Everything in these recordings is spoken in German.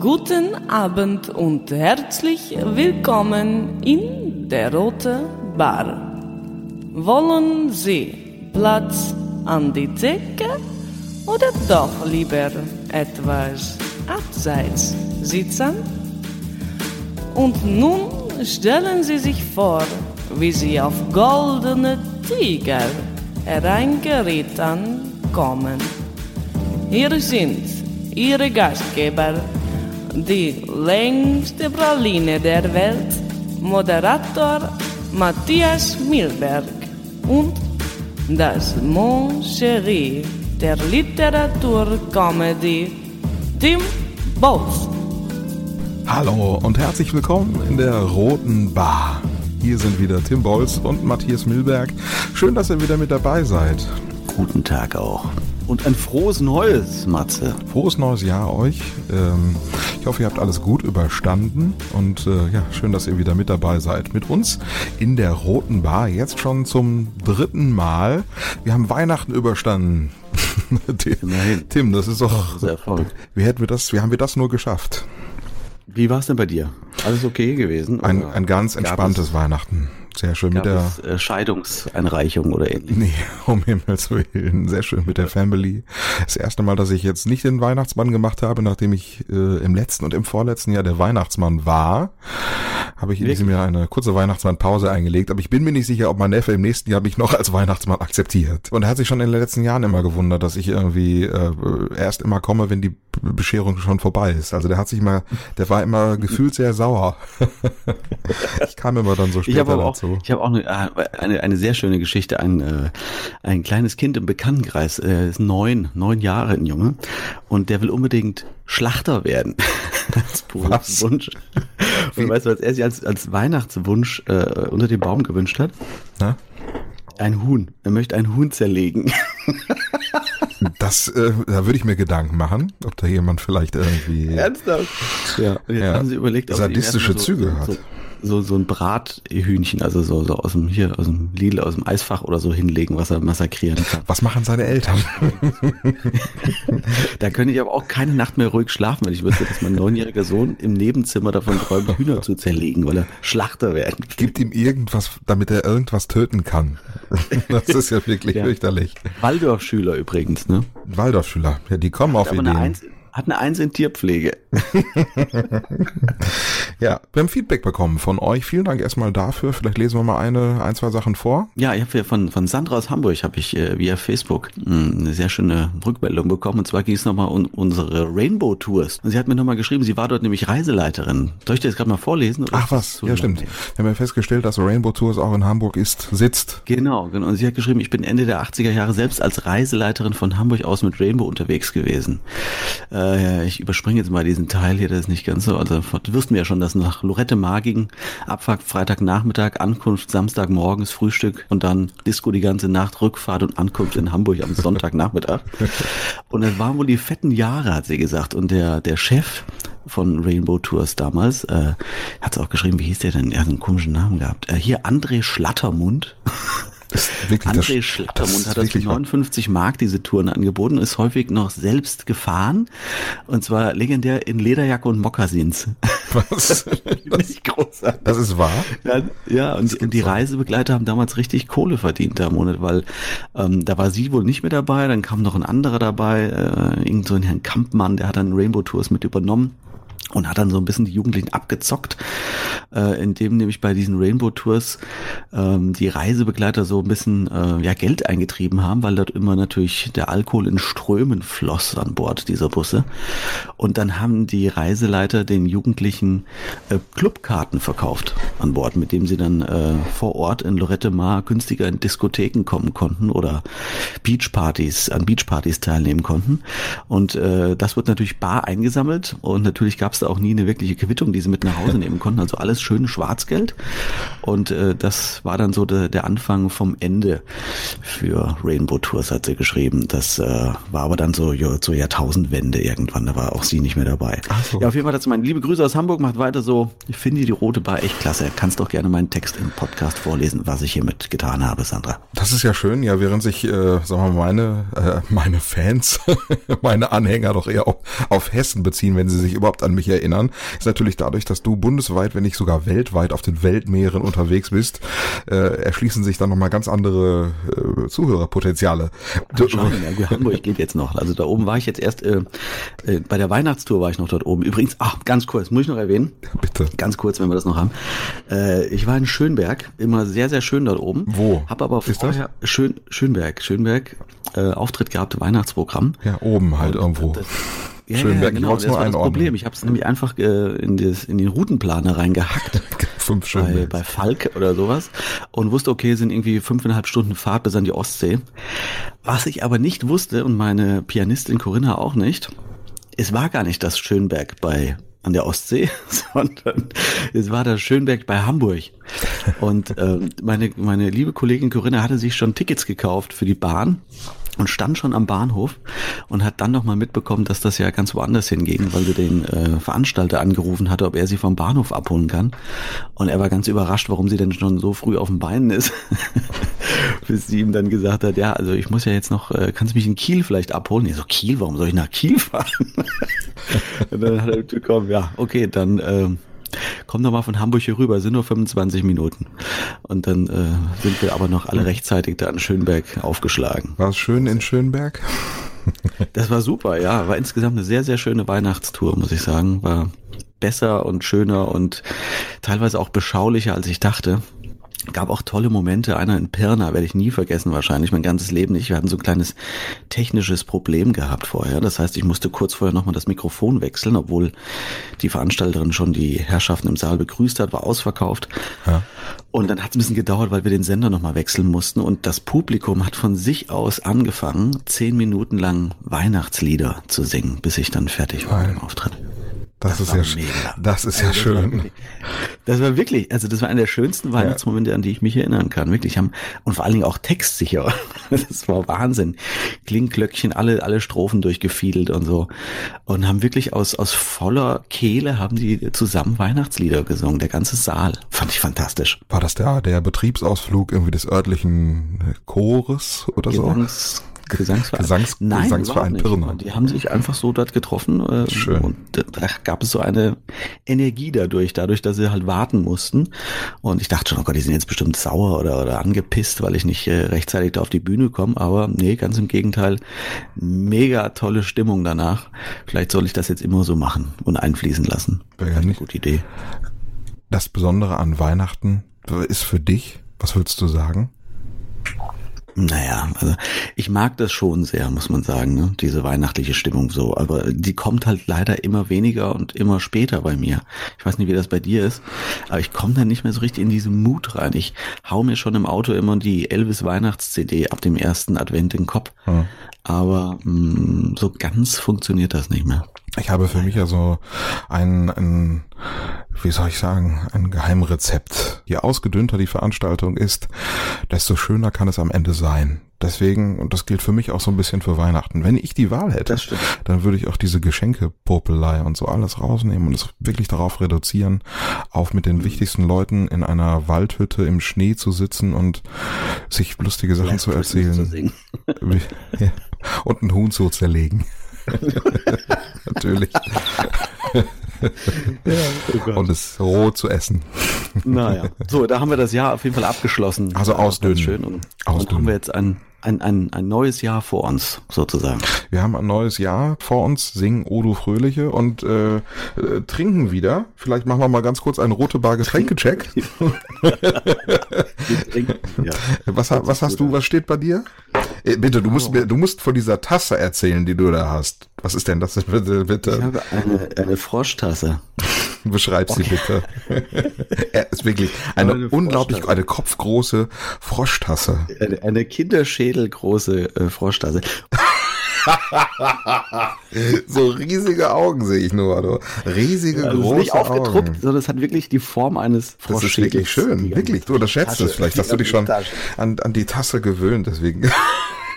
Guten Abend und herzlich willkommen in der Rote Bar. Wollen Sie Platz an die Decke oder doch lieber etwas abseits sitzen? Und nun stellen Sie sich vor, wie Sie auf goldene Tiger hereingeritten kommen. Hier sind Ihre Gastgeber, die längste Praline der Welt, Moderator Matthias Milberg und das Mon Cherie der Literaturcomedy Tim Bolz. Hallo und herzlich willkommen in der Roten Bar. Hier sind wieder Tim Bolz und Matthias Milberg. Schön, dass ihr wieder mit dabei seid. Guten Tag auch. Und ein frohes Neues, Matze. Frohes neues Jahr euch. Ähm, ich hoffe, ihr habt alles gut überstanden und äh, ja, schön, dass ihr wieder mit dabei seid. Mit uns in der Roten Bar, jetzt schon zum dritten Mal. Wir haben Weihnachten überstanden. Immerhin. Tim, das ist doch. Sehr verrückt. Wie hätten wir das, wie haben wir das nur geschafft? Wie war es denn bei dir? Alles okay gewesen? Ein, ein ganz entspanntes Weihnachten. Sehr schön Gab mit der. es äh, Scheidungseinreichung oder ähnliches? Nee, um Himmels Willen. Sehr schön mit der Family. Das erste Mal, dass ich jetzt nicht den Weihnachtsmann gemacht habe, nachdem ich äh, im letzten und im vorletzten Jahr der Weihnachtsmann war, habe ich in diesem Jahr eine kurze Weihnachtsmannpause eingelegt. Aber ich bin mir nicht sicher, ob mein Neffe im nächsten Jahr mich noch als Weihnachtsmann akzeptiert. Und er hat sich schon in den letzten Jahren immer gewundert, dass ich irgendwie äh, erst immer komme, wenn die Bescherung schon vorbei ist. Also der hat sich mal, der war immer gefühlt sehr sauer. ich kam immer dann so später habe dazu. ich habe auch eine, äh, eine, eine sehr schöne Geschichte. Ein, äh, ein kleines Kind im Bekanntenkreis, äh, ist neun, neun Jahre ein Junge, und der will unbedingt Schlachter werden. als Berufswunsch. Und weißt du, was er sich als, als Weihnachtswunsch äh, unter dem Baum gewünscht hat? Na? Ein Huhn. Er möchte ein Huhn zerlegen. Das, äh, da würde ich mir Gedanken machen, ob da jemand vielleicht irgendwie. Ernsthaft? Ja. Und jetzt Ja. haben sie überlegt, ob Sadistische erstmal Züge so, hat. So, so, so ein Brathühnchen, also so, so aus dem, hier, aus dem Lidl, aus dem Eisfach oder so hinlegen, was er massakrieren kann. Was machen seine Eltern? Da könnte ich aber auch keine Nacht mehr ruhig schlafen, wenn ich wüsste, dass mein neunjähriger Sohn im Nebenzimmer davon träumt, Hühner zu zerlegen, weil er Schlachter werden will. Gibt ihm irgendwas, damit er irgendwas töten kann. Das ist ja wirklich Ja. fürchterlich. Waldorfschüler übrigens, ne? Waldorfschüler, ja, die kommen auf Ideen. Hat eine Eins in Tierpflege. Ja, wir haben Feedback bekommen von euch. Vielen Dank erstmal dafür. Vielleicht lesen wir mal eine, ein, zwei Sachen vor. Ja, ich habe ja von, von Sandra aus Hamburg habe ich äh, via Facebook mh, eine sehr schöne Rückmeldung bekommen. Und zwar ging es nochmal um unsere Rainbow Tours. Und sie hat mir nochmal geschrieben, sie war dort nämlich Reiseleiterin. Soll ich dir das gerade mal vorlesen? Ach was, ja stimmt. Wir haben ja festgestellt, dass Rainbow Tours auch in Hamburg ist, sitzt. Genau, genau. Und sie hat geschrieben, ich bin Ende der 80er Jahre selbst als Reiseleiterin von Hamburg aus mit Rainbow unterwegs gewesen. Äh, ich überspringe jetzt mal diesen Teil hier, das ist nicht ganz so. Also du wirst mir ja schon, dass nach Lorette ging, Abfahrt Freitagnachmittag, Ankunft Samstagmorgens, Frühstück und dann Disco die ganze Nacht, Rückfahrt und Ankunft in Hamburg am Sonntagnachmittag. Und das waren wohl die fetten Jahre, hat sie gesagt. Und der, der Chef von Rainbow Tours damals, äh, hat auch geschrieben, wie hieß der denn? Er hat einen komischen Namen gehabt. Äh, hier André Schlattermund. Das ist wirklich André das, Schlattermund ist hat das für wirklich wahr. 59 Mark diese Touren angeboten, ist häufig noch selbst gefahren und zwar legendär in Lederjacke und Mokassins. Was? Nicht großartig. Das ist wahr. Ja, ja und, und die. Reisebegleiter haben damals richtig Kohle verdient da im Monat, weil ähm, da war sie wohl nicht mehr dabei, dann kam noch ein anderer dabei, äh, irgend so ein Herrn Kampmann, der hat dann Rainbow Tours mit übernommen und hat dann so ein bisschen die Jugendlichen abgezockt, äh, indem nämlich bei diesen Rainbow Tours ähm, die Reisebegleiter so ein bisschen äh, ja Geld eingetrieben haben, weil dort immer natürlich der Alkohol in Strömen floss an Bord dieser Busse. Und dann haben die Reiseleiter den Jugendlichen äh, Clubkarten verkauft an Bord, mit dem sie dann äh, vor Ort in Lorette Mar günstiger in Diskotheken kommen konnten oder Beachpartys, an Beachpartys teilnehmen konnten. Und äh, das wird natürlich bar eingesammelt und natürlich gab es da auch nie eine wirkliche Quittung, die sie mit nach Hause nehmen konnten. Also alles schön Schwarzgeld. Und äh, das war dann so der, der Anfang vom Ende für Rainbow Tours, hat sie geschrieben. Das äh, war aber dann so ja, zur Jahrtausendwende irgendwann. Da war auch sie nicht mehr dabei. So. Ja, auf jeden Fall dazu meine liebe Grüße aus Hamburg. Macht weiter so. Ich finde die Rote Bar echt klasse. Kannst doch gerne meinen Text im Podcast vorlesen, was ich hiermit getan habe, Sandra. Das ist ja schön, ja, während sich, äh, sagen wir mal, meine, äh, meine Fans, meine Anhänger doch eher auf, auf Hessen beziehen, wenn sie sich überhaupt an mich erinnern, ist natürlich dadurch, dass du bundesweit, wenn nicht sogar weltweit auf den Weltmeeren unterwegs bist, äh, erschließen sich dann nochmal ganz andere äh, Zuhörerpotenziale. ja, Hamburg geht jetzt noch. Also da oben war ich jetzt erst, äh, äh, bei der Weihnachtstour war ich noch dort oben. Übrigens, ach, ganz kurz, muss ich noch erwähnen. Bitte. Ganz kurz, wenn wir das noch haben. Äh, ich war in Schönberg, immer sehr, sehr schön dort oben. Wo? Hab aber Ist das? vorher Schön, Schönberg, Schönberg, äh, Auftritt gehabt, Weihnachtsprogramm. Ja, oben halt Und irgendwo. das- Ja, Schönberg, ja, ich genau, wollt's das nur war das einordnen. Problem. Ich habe es nämlich einfach äh, in, das, in den Routenplaner reingehackt. Fünf bei, Stunden. bei Falk oder sowas und wusste, okay, sind irgendwie fünfeinhalb Stunden Fahrt bis an die Ostsee. Was ich aber nicht wusste und meine Pianistin Corinna auch nicht, es war gar nicht das Schönberg bei an der Ostsee, sondern es war das Schönberg bei Hamburg. Und ähm, meine, meine liebe Kollegin Corinna hatte sich schon Tickets gekauft für die Bahn und stand schon am Bahnhof und hat dann nochmal mitbekommen, dass das ja ganz woanders hinging, weil sie den äh, Veranstalter angerufen hatte, ob er sie vom Bahnhof abholen kann. Und er war ganz überrascht, warum sie denn schon so früh auf den Beinen ist. Bis sie ihm dann gesagt hat, ja, also ich muss ja jetzt noch, äh, kannst du mich in Kiel vielleicht abholen? Nee, so Kiel, warum soll ich nach Kiel fahren? und dann hat er bekommen, ja, okay, dann ähm, komm doch mal von Hamburg hier rüber, sind nur 25 Minuten. Und dann äh, sind wir aber noch alle rechtzeitig da in Schönberg aufgeschlagen. War es schön in Schönberg? Das war super, ja. War insgesamt eine sehr, sehr schöne Weihnachtstour, muss ich sagen. War besser und schöner und teilweise auch beschaulicher, als ich dachte. Gab auch tolle Momente. Einer in Pirna werde ich nie vergessen, wahrscheinlich mein ganzes Leben nicht. Wir hatten so ein kleines technisches Problem gehabt vorher. Das heißt, ich musste kurz vorher nochmal das Mikrofon wechseln, obwohl die Veranstalterin schon die Herrschaften im Saal begrüßt hat, war ausverkauft. Ja. Und dann hat es ein bisschen gedauert, weil wir den Sender nochmal wechseln mussten. Und das Publikum hat von sich aus angefangen, zehn Minuten lang Weihnachtslieder zu singen, bis ich dann fertig war mit dem Auftritt. Das, ist war ja, sch- mega. das ist ja Also schön. Das war wirklich, also das war einer der schönsten Weihnachtsmomente, an die ich mich erinnern kann. Wirklich haben, und vor allen Dingen auch textsicher. Das war Wahnsinn. Klingglöckchen, alle, alle Strophen durchgefiedelt und so. Und haben wirklich aus, aus voller Kehle haben die zusammen Weihnachtslieder gesungen. Der ganze Saal. Fand ich fantastisch. War das der, der Betriebsausflug irgendwie des örtlichen Chores oder so? Gesangs, Gesangsverein. Gesangs- Nein, Gesangsverein. Pirna. Die haben sich einfach so dort getroffen äh, Schön. und da gab es so eine Energie dadurch, dadurch, dass sie halt warten mussten. Und ich dachte schon, oh Gott, die sind jetzt bestimmt sauer oder, oder angepisst, weil ich nicht äh, rechtzeitig da auf die Bühne komme. Aber nee, ganz im Gegenteil, mega tolle Stimmung danach. Vielleicht soll ich das jetzt immer so machen und einfließen lassen. Wäre ja Eine gute Idee. Das Besondere an Weihnachten ist für dich, was würdest du sagen? Naja, also ich mag das schon sehr, muss man sagen, ne? diese weihnachtliche Stimmung so. Aber die kommt halt leider immer weniger und immer später bei mir. Ich weiß nicht, wie das bei dir ist, aber ich komme dann nicht mehr so richtig in diesen Mut rein. Ich hau mir schon im Auto immer die Elvis Weihnachts-CD ab dem ersten Advent in den Kopf. Hm. Aber mh, so ganz funktioniert das nicht mehr. Ich habe für mich also ein, ein, wie soll ich sagen, ein Geheimrezept. Je ausgedünnter die Veranstaltung ist, desto schöner kann es am Ende sein. Deswegen, und das gilt für mich auch so ein bisschen für Weihnachten, wenn ich die Wahl hätte, dann würde ich auch diese Geschenkepopelei und so alles rausnehmen und es wirklich darauf reduzieren, auf mit den wichtigsten Leuten in einer Waldhütte im Schnee zu sitzen und sich lustige Sachen zu Christmas erzählen. zu. Und ein Huhn zu zerlegen. Natürlich. Und es roh zu essen. Naja, so, da haben wir das Jahr auf jeden Fall abgeschlossen. Also ausdünnen. ganz Schön. Und, und Ausdünnen. haben wir jetzt ein, ein, ein, ein neues Jahr vor uns, sozusagen. Wir haben ein neues Jahr vor uns, singen Odo Fröhliche und äh, äh, trinken wieder. Vielleicht machen wir mal ganz kurz einen rote Bar Getränkecheck. ja. Was, was hast du, was steht bei dir? Äh, bitte, du musst mir, du musst von dieser Tasse erzählen, die du da hast. Was ist denn das? Bitte, Ich bitte. habe eine, eine Froschtasse. Beschreib sie bitte. er ist wirklich eine, Eine unglaublich, eine kopfgroße Froschtasse. Eine, eine kinderschädelgroße äh, Froschtasse. So riesige Augen sehe ich nur, du. Riesige, Also es ist große nicht aufgetruppt, Augen. sondern es hat wirklich die Form eines Das Froschschädels. ist wirklich schön, wirklich. Du unterschätzt es vielleicht. Hast du dich schon an, an die Tasse gewöhnt, deswegen.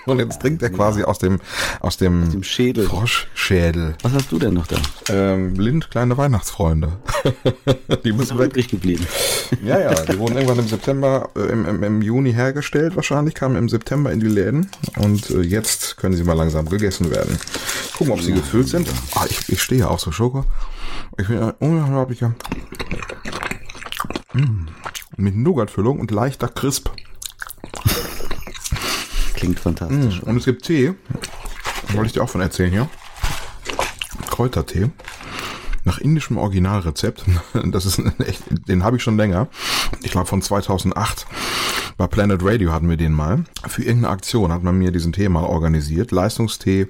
Und jetzt trinkt er quasi aus dem, aus dem, Aus dem Schädel. Froschschädel. Was hast du denn noch da? Ähm, Lind, kleine Weihnachtsfreunde. die müssen weg. übrig geblieben. Ja, ja, die wurden irgendwann im September, äh, im, im, im Juni hergestellt wahrscheinlich, kamen im September in die Läden und äh, jetzt können sie mal langsam gegessen werden. Gucken, ob sie gefüllt sind. Ah, ich, ich stehe auf so Schoko. Ich bin ein unglaublicher mm, mit Nougatfüllung und leichter Crisp. Klingt fantastisch. Und es gibt Tee. Wollte ich dir auch von erzählen hier. Kräutertee. Nach indischem Originalrezept. Das ist echt, den habe ich schon länger. Ich glaube von 2008. Bei Planet Radio hatten wir den mal. Für irgendeine Aktion hat man mir diesen Tee mal organisiert. Leistungstee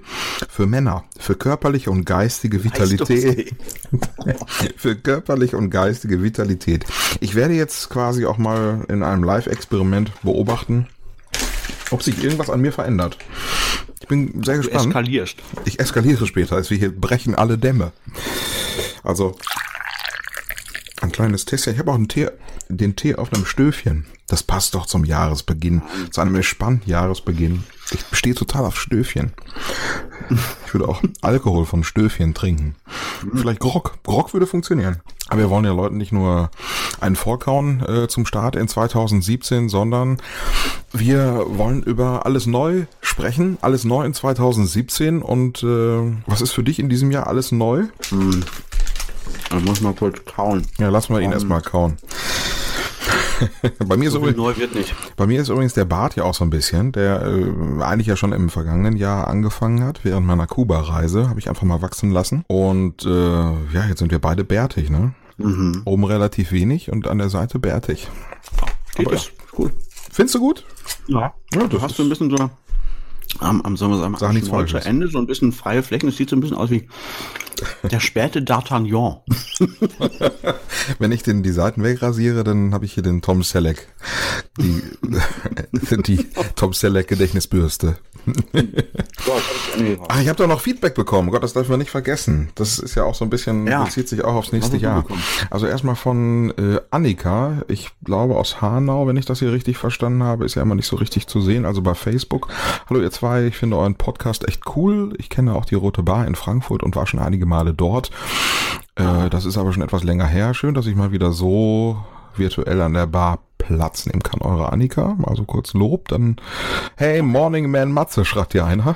für Männer. Für körperliche und geistige Vitalität. für körperliche und geistige Vitalität. Ich werde jetzt quasi auch mal in einem Live-Experiment beobachten, ob sich irgendwas an mir verändert. Ich bin sehr Du gespannt. eskalierst. Ich eskaliere später, als wir hier brechen alle Dämme. Also ein kleines Tässchen. Ich habe auch einen Tee, den Tee auf einem Stöfchen. Das passt doch zum Jahresbeginn, zu einem entspannten Jahresbeginn. Ich stehe total auf Stöfchen. Ich würde auch Alkohol von Stöfchen trinken. Vielleicht Grog. Grog würde funktionieren. Aber wir wollen ja Leuten nicht nur einen vorkauen äh, zum Start in 2017, sondern wir wollen über alles neu sprechen. Alles neu in 2017. Und äh, was ist für dich in diesem Jahr alles neu? Ich muss mal kurz kauen. Ja, lass mal ihn erstmal kauen. bei, mir ist So übrigens, neu wird nicht. bei mir ist übrigens der Bart ja auch so ein bisschen, der äh, eigentlich ja schon im vergangenen Jahr angefangen hat. Während meiner Kuba-Reise habe ich einfach mal wachsen lassen. Und äh, ja, jetzt sind wir beide bärtig, ne? Mhm. Oben relativ wenig und an der Seite bärtig. Geht Aber ja. ist- Cool. Findest du gut? Ja. Ja, Du hast so ein bisschen so am, am, sollen wir sagen, Sag am Falsches. Ende so ein bisschen freie Flächen. Es sieht so ein bisschen aus wie der späte D'Artagnan. Wenn ich den die Seiten wegrasiere, dann habe ich hier den Tom Selleck. Die, die Tom Selleck Gedächtnisbürste. Ah, ich habe doch noch Feedback bekommen. Gott, das darf man nicht vergessen. Das ist ja auch so ein bisschen, Ja. bezieht sich auch aufs nächste Jahr. Also erstmal von äh, Annika, ich glaube aus Hanau, wenn ich das hier richtig verstanden habe, ist ja immer nicht so richtig zu sehen, also bei Facebook. Hallo ihr zwei, ich finde euren Podcast echt cool. Ich kenne auch die Rote Bar in Frankfurt und war schon einige Male dort. Äh, das ist aber schon etwas länger her. Schön, dass ich mal wieder so virtuell an der Bar Platz nehmen kann. Eure Annika, mal so kurz Lob, dann Hey, Morning Man Matze, schreibt hier einer.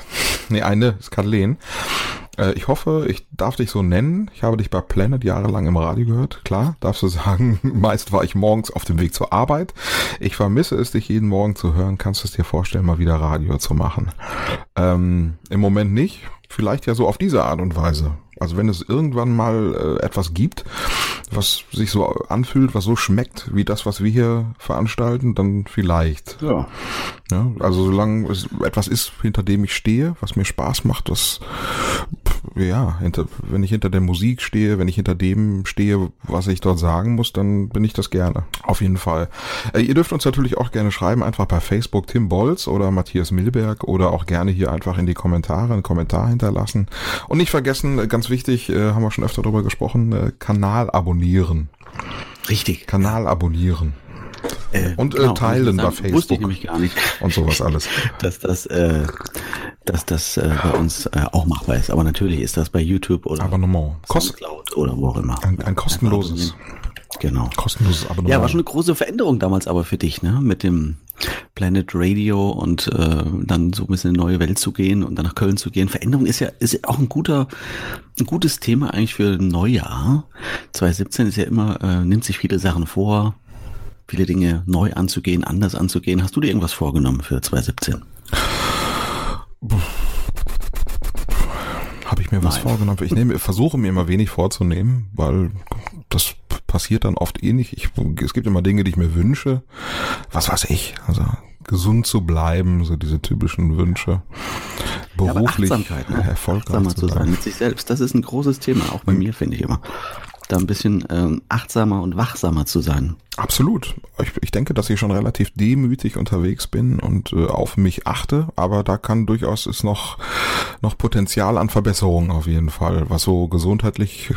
nee, eine ist Kathleen. Äh, ich hoffe, ich darf dich so nennen. Ich habe dich bei Planet jahrelang im Radio gehört. Klar, darfst du sagen. Meist war ich morgens auf dem Weg zur Arbeit. Ich vermisse es, dich jeden Morgen zu hören. Kannst du es dir vorstellen, mal wieder Radio zu machen? Ähm, Im Moment nicht. Vielleicht ja so auf diese Art und Weise. Also wenn es irgendwann mal äh, etwas gibt, was sich so anfühlt, was so schmeckt wie das, was wir hier veranstalten, dann vielleicht. Ja. Ja, also solange es etwas ist, hinter dem ich stehe, was mir Spaß macht, was ja, hinter, wenn ich hinter der Musik stehe, wenn ich hinter dem stehe, was ich dort sagen muss, dann bin ich das gerne. Auf jeden Fall. Äh, ihr dürft uns natürlich auch gerne schreiben, einfach bei Facebook Tim Bolz oder Matthias Milberg oder auch gerne hier einfach in die Kommentare einen Kommentar hinterlassen. Und nicht vergessen, äh, ganz wichtig, äh, haben wir schon öfter darüber gesprochen, äh, Kanal abonnieren. Richtig. Kanal abonnieren. Äh, Und, äh, teilen bei Wusste ich Facebook. nämlich gar nicht, Und sowas alles. dass das, äh, dass das äh, bei uns auch machbar ist. Aber natürlich ist das bei YouTube oder Abonnement. Kost oder wo auch immer. Ein, ein kostenloses, Genau. kostenloses Abonnement. Ja, war schon eine große Veränderung damals aber für dich, ne? Mit dem Planet Radio und äh, dann so ein bisschen in eine neue Welt zu gehen und dann nach Köln zu gehen. Veränderung ist ja, ist ja auch ein guter, ein gutes Thema eigentlich für ein Neujahr. 2017 ist ja immer, äh, nimmt sich viele Sachen vor, viele Dinge neu anzugehen, anders anzugehen. Hast du dir irgendwas vorgenommen für 2017? Habe ich mir was Nein. vorgenommen? Ich nehme, versuche mir immer wenig vorzunehmen, weil das passiert dann oft eh nicht. Ich, es gibt immer Dinge, die ich mir wünsche. Was weiß ich? Also gesund zu bleiben, so diese typischen Wünsche. Ja, Beruflich Achtsamkeit, ne? erfolgreich Achtsamer zu sein. mit sich selbst. Das ist ein großes Thema, auch bei mir, finde ich immer. Da ein bisschen ähm, achtsamer und wachsamer zu sein. Absolut. Ich, ich denke, dass ich schon relativ demütig unterwegs bin und äh, auf mich achte, aber da kann durchaus ist noch noch Potenzial an Verbesserung auf jeden Fall, was so gesundheitlich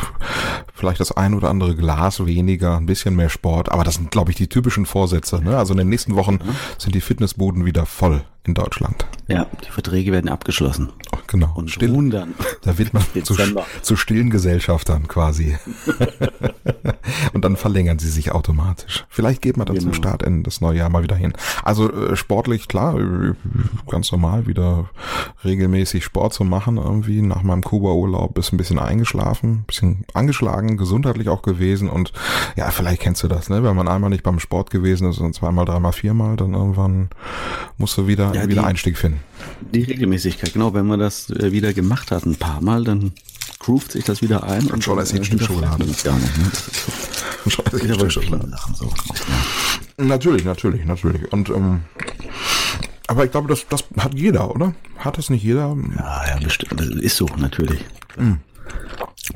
vielleicht das ein oder andere Glas weniger, ein bisschen mehr Sport, aber das sind, glaube ich, die typischen Vorsätze. Ne? Also in den nächsten Wochen sind die Fitnessbuden wieder voll in Deutschland. Ja, die Verträge werden abgeschlossen. Oh, genau. Und Still, ruhen dann. Da wird man zu, zu stillen Gesellschaftern quasi. Und dann verlängern sie sich automatisch. Vielleicht geht man dann genau. zum Start in das neue Jahr mal wieder hin. Also äh, sportlich, klar, äh, ganz normal wieder regelmäßig Sport zu machen. Irgendwie nach meinem Kuba-Urlaub ist ein bisschen eingeschlafen, bisschen angeschlagen, gesundheitlich auch gewesen. Und ja, vielleicht kennst du das, ne? Wenn man einmal nicht beim Sport gewesen ist und zweimal, dreimal, viermal, dann irgendwann musst du wieder, ja, wieder die, Einstieg finden. Die Regelmäßigkeit, genau. Wenn man das äh, wieder gemacht hat, ein paar Mal, dann groovt sich das wieder ein. Und, und schon ist ein Stück Schokolade. Gar nicht, ne? schon ist ein Stück Schokolade. So. Ja. Natürlich, natürlich, natürlich. Und ähm, aber ich glaube, das, das hat jeder, oder? Hat das nicht jeder? Ja, ja, bestimmt. Das ist so, natürlich. Mhm.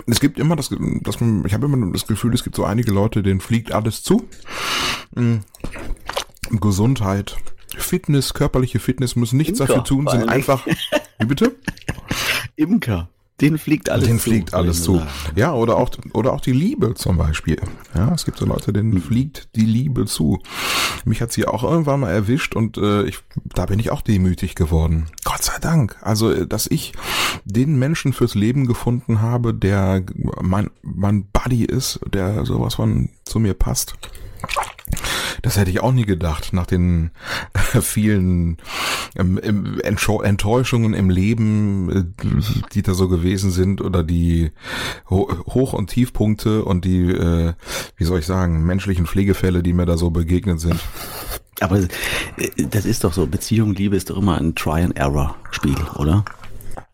Es gibt immer das, das ich habe immer das Gefühl, es gibt so einige Leute, denen fliegt alles zu. Mhm. Gesundheit, Fitness, körperliche Fitness müssen nichts Imker, dafür tun, sind einfach. Wie bitte? Imker. Den fliegt alles Den zu. fliegt alles zu. Ja, oder auch, oder auch die Liebe zum Beispiel. Ja, es gibt so Leute, denen hm. fliegt die Liebe zu. Mich hat sie auch irgendwann mal erwischt und äh, ich, da bin ich auch demütig geworden. Gott sei Dank. Also, äh, dass ich den Menschen fürs Leben gefunden habe, der mein, mein Buddy ist, der sowas von zu mir passt. Das hätte ich auch nie gedacht, nach den vielen ähm, Enttäuschungen im Leben, äh, die da so gewesen sind, oder die Hoch- und Tiefpunkte und die, äh, wie soll ich sagen, menschlichen Pflegefälle, die mir da so begegnet sind. Aber äh, das ist doch so, Beziehung, Liebe ist doch immer ein Try-and-Error-Spiel, oder?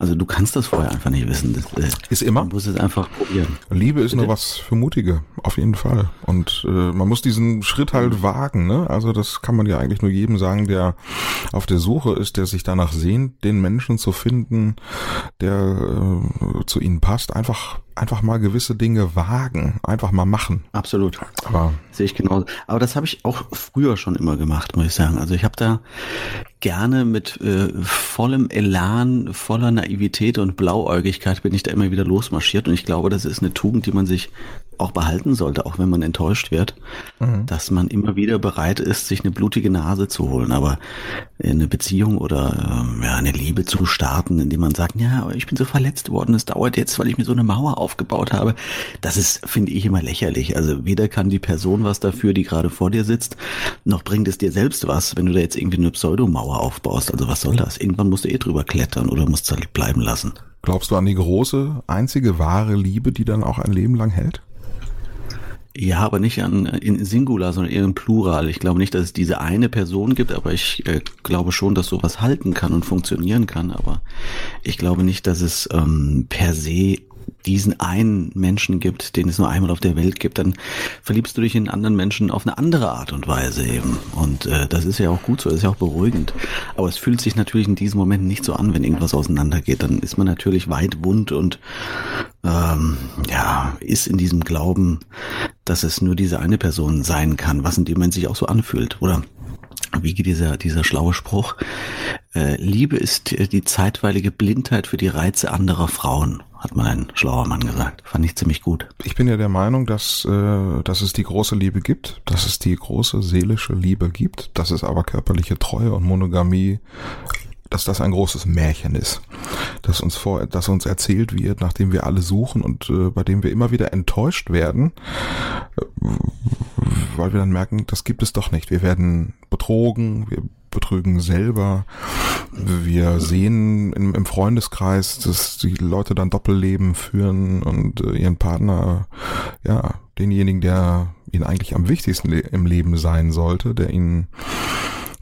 Also du kannst das vorher einfach nicht wissen. Das, äh, ist immer. Man muss es einfach probieren. Liebe ist Bitte? nur was für Mutige, auf jeden Fall. Und äh, man muss diesen Schritt halt wagen. Ne? Also das kann man ja eigentlich nur jedem sagen, der auf der Suche ist, der sich danach sehnt, den Menschen zu finden, der äh, zu ihnen passt. Einfach einfach mal gewisse Dinge wagen, einfach mal machen. Absolut. Aber sehe ich genauso. Aber das habe ich auch früher schon immer gemacht, muss ich sagen. Also ich habe da gerne mit äh, vollem Elan, voller Naivität und Blauäugigkeit bin ich da immer wieder losmarschiert und ich glaube, das ist eine Tugend, die man sich auch behalten sollte, auch wenn man enttäuscht wird, mhm. dass man immer wieder bereit ist, sich eine blutige Nase zu holen. Aber eine Beziehung oder ähm, ja, eine Liebe zu starten, indem man sagt, ja, ich bin so verletzt worden, es dauert jetzt, weil ich mir so eine Mauer aufgebaut habe, das ist, finde ich, immer lächerlich. Also weder kann die Person was dafür, die gerade vor dir sitzt, noch bringt es dir selbst was, wenn du da jetzt irgendwie eine Pseudomauer aufbaust. Also was soll das? Irgendwann musst du eh drüber klettern oder musst halt bleiben lassen. Glaubst du an die große, einzige wahre Liebe, die dann auch ein Leben lang hält? Ja, aber nicht an, in Singular, sondern eher im Plural. Ich glaube nicht, dass es diese eine Person gibt, aber ich äh, glaube schon, dass sowas halten kann und funktionieren kann. Aber ich glaube nicht, dass es ähm, per se diesen einen Menschen gibt, den es nur einmal auf der Welt gibt, dann verliebst du dich in anderen Menschen auf eine andere Art und Weise eben. Und äh, das ist ja auch gut so, das ist ja auch beruhigend. Aber es fühlt sich natürlich in diesem Moment nicht so an, wenn irgendwas auseinandergeht. Dann ist man natürlich weit wund und ähm, ja, ist in diesem Glauben, dass es nur diese eine Person sein kann, was in dem Moment sich auch so anfühlt, oder? wie geht dieser, dieser schlaue Spruch? Äh, Liebe ist die zeitweilige Blindheit für die Reize anderer Frauen, hat mal ein schlauer Mann gesagt. Fand ich ziemlich gut. Ich bin ja der Meinung, dass, äh, dass es die große Liebe gibt, dass es die große seelische Liebe gibt, dass es aber körperliche Treue und Monogamie dass das ein großes Märchen ist, das uns vor, das uns erzählt wird, nachdem wir alle suchen und äh, bei dem wir immer wieder enttäuscht werden, äh, weil wir dann merken, das gibt es doch nicht. Wir werden betrogen, wir betrügen selber. Wir sehen im, im Freundeskreis, dass die Leute dann Doppelleben führen und äh, ihren Partner, ja, denjenigen, der ihnen eigentlich am wichtigsten im Leben sein sollte, der ihnen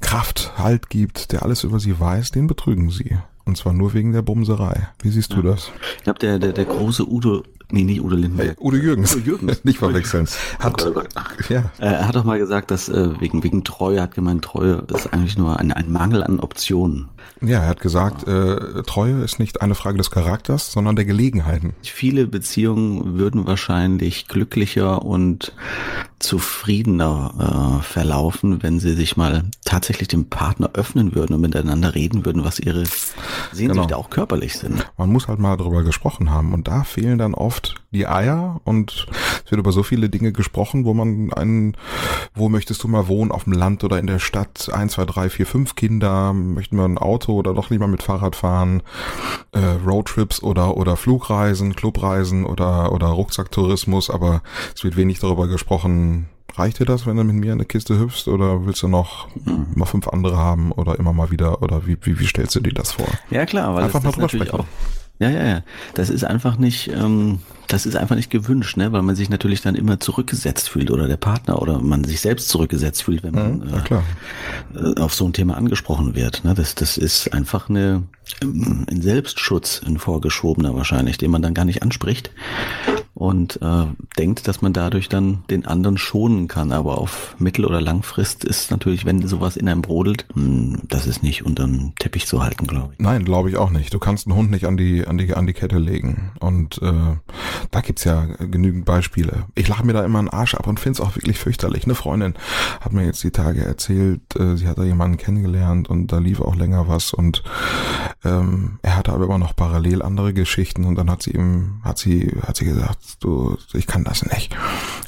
Kraft, Halt gibt, der alles über sie weiß, den betrügen sie. Und zwar nur wegen der Bumserei. Wie siehst du das? Ich glaube, der, der, der große Udo, nee, nicht Udo Lindenberg. Hey, Udo Jürgens. Udo Jürgens. nicht verwechseln. Hat, oh ja. Er hat doch mal gesagt, dass äh, wegen, wegen Treue, hat gemeint, Treue ist eigentlich nur ein, ein Mangel an Optionen. Ja, er hat gesagt, äh, Treue ist nicht eine Frage des Charakters, sondern der Gelegenheiten. Viele Beziehungen würden wahrscheinlich glücklicher und zufriedener äh, verlaufen, wenn sie sich mal tatsächlich dem Partner öffnen würden und miteinander reden würden, was ihre Sehnsüchte genau. auch körperlich sind. Man muss halt mal darüber gesprochen haben und da fehlen dann oft oft die Eier und es wird über so viele Dinge gesprochen, wo man einen, wo möchtest du mal wohnen, auf dem Land oder in der Stadt, ein, zwei, drei, vier, fünf Kinder, möchten wir ein Auto oder doch lieber mit Fahrrad fahren, äh, Roadtrips oder, oder Flugreisen, Clubreisen oder, oder Rucksacktourismus, aber es wird wenig darüber gesprochen, reicht dir das, wenn du mit mir in eine Kiste hüpfst oder willst du noch mhm. mal fünf andere haben oder immer mal wieder oder wie, wie, wie stellst du dir das vor? Ja klar, weil einfach das, mal drüber sprechen. Auch, ja, ja, ja. Das ist einfach nicht, ähm, das ist einfach nicht gewünscht, ne? weil man sich natürlich dann immer zurückgesetzt fühlt oder der Partner oder man sich selbst zurückgesetzt fühlt, wenn man mhm, ja, äh, auf so ein Thema angesprochen wird. Ne? Das, das ist einfach eine, ähm, ein Selbstschutz, ein vorgeschobener wahrscheinlich, den man dann gar nicht anspricht und äh, denkt, dass man dadurch dann den anderen schonen kann. Aber auf Mittel- oder Langfrist ist natürlich, wenn sowas in einem brodelt, mh, hm, das ist nicht unter den Teppich zu halten, glaube ich. Nein, glaube ich auch nicht. Du kannst einen Hund nicht an die an die an die Kette legen. Und äh, da gibt's ja genügend Beispiele. Ich lache mir da immer einen Arsch ab und find's auch wirklich fürchterlich. Eine Freundin hat mir jetzt die Tage erzählt, äh, sie hat da jemanden kennengelernt und da lief auch länger was und ähm, er hatte aber immer noch parallel andere Geschichten und dann hat sie ihm hat sie hat sie gesagt du, ich kann das nicht.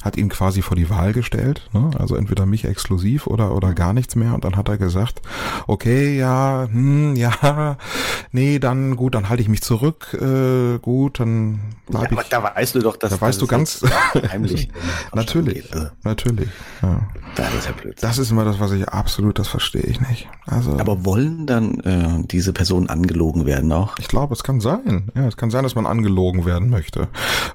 Hat ihn quasi vor die Wahl gestellt, ne? also entweder mich exklusiv oder, oder gar nichts mehr. Und dann hat er gesagt, okay, ja, hm, ja, nee, dann gut, dann halte ich mich zurück, äh, gut, dann bleib ja, ich. da weißt du doch, dass da weißt du ganz heimlich. natürlich, also. natürlich. Ja. Das ist ja blöd. Das ist immer das, was ich absolut, das verstehe ich nicht. Also. Aber wollen dann äh, diese Personen angelogen werden auch? Ich glaube, es kann sein. Ja, es kann sein, dass man angelogen werden möchte.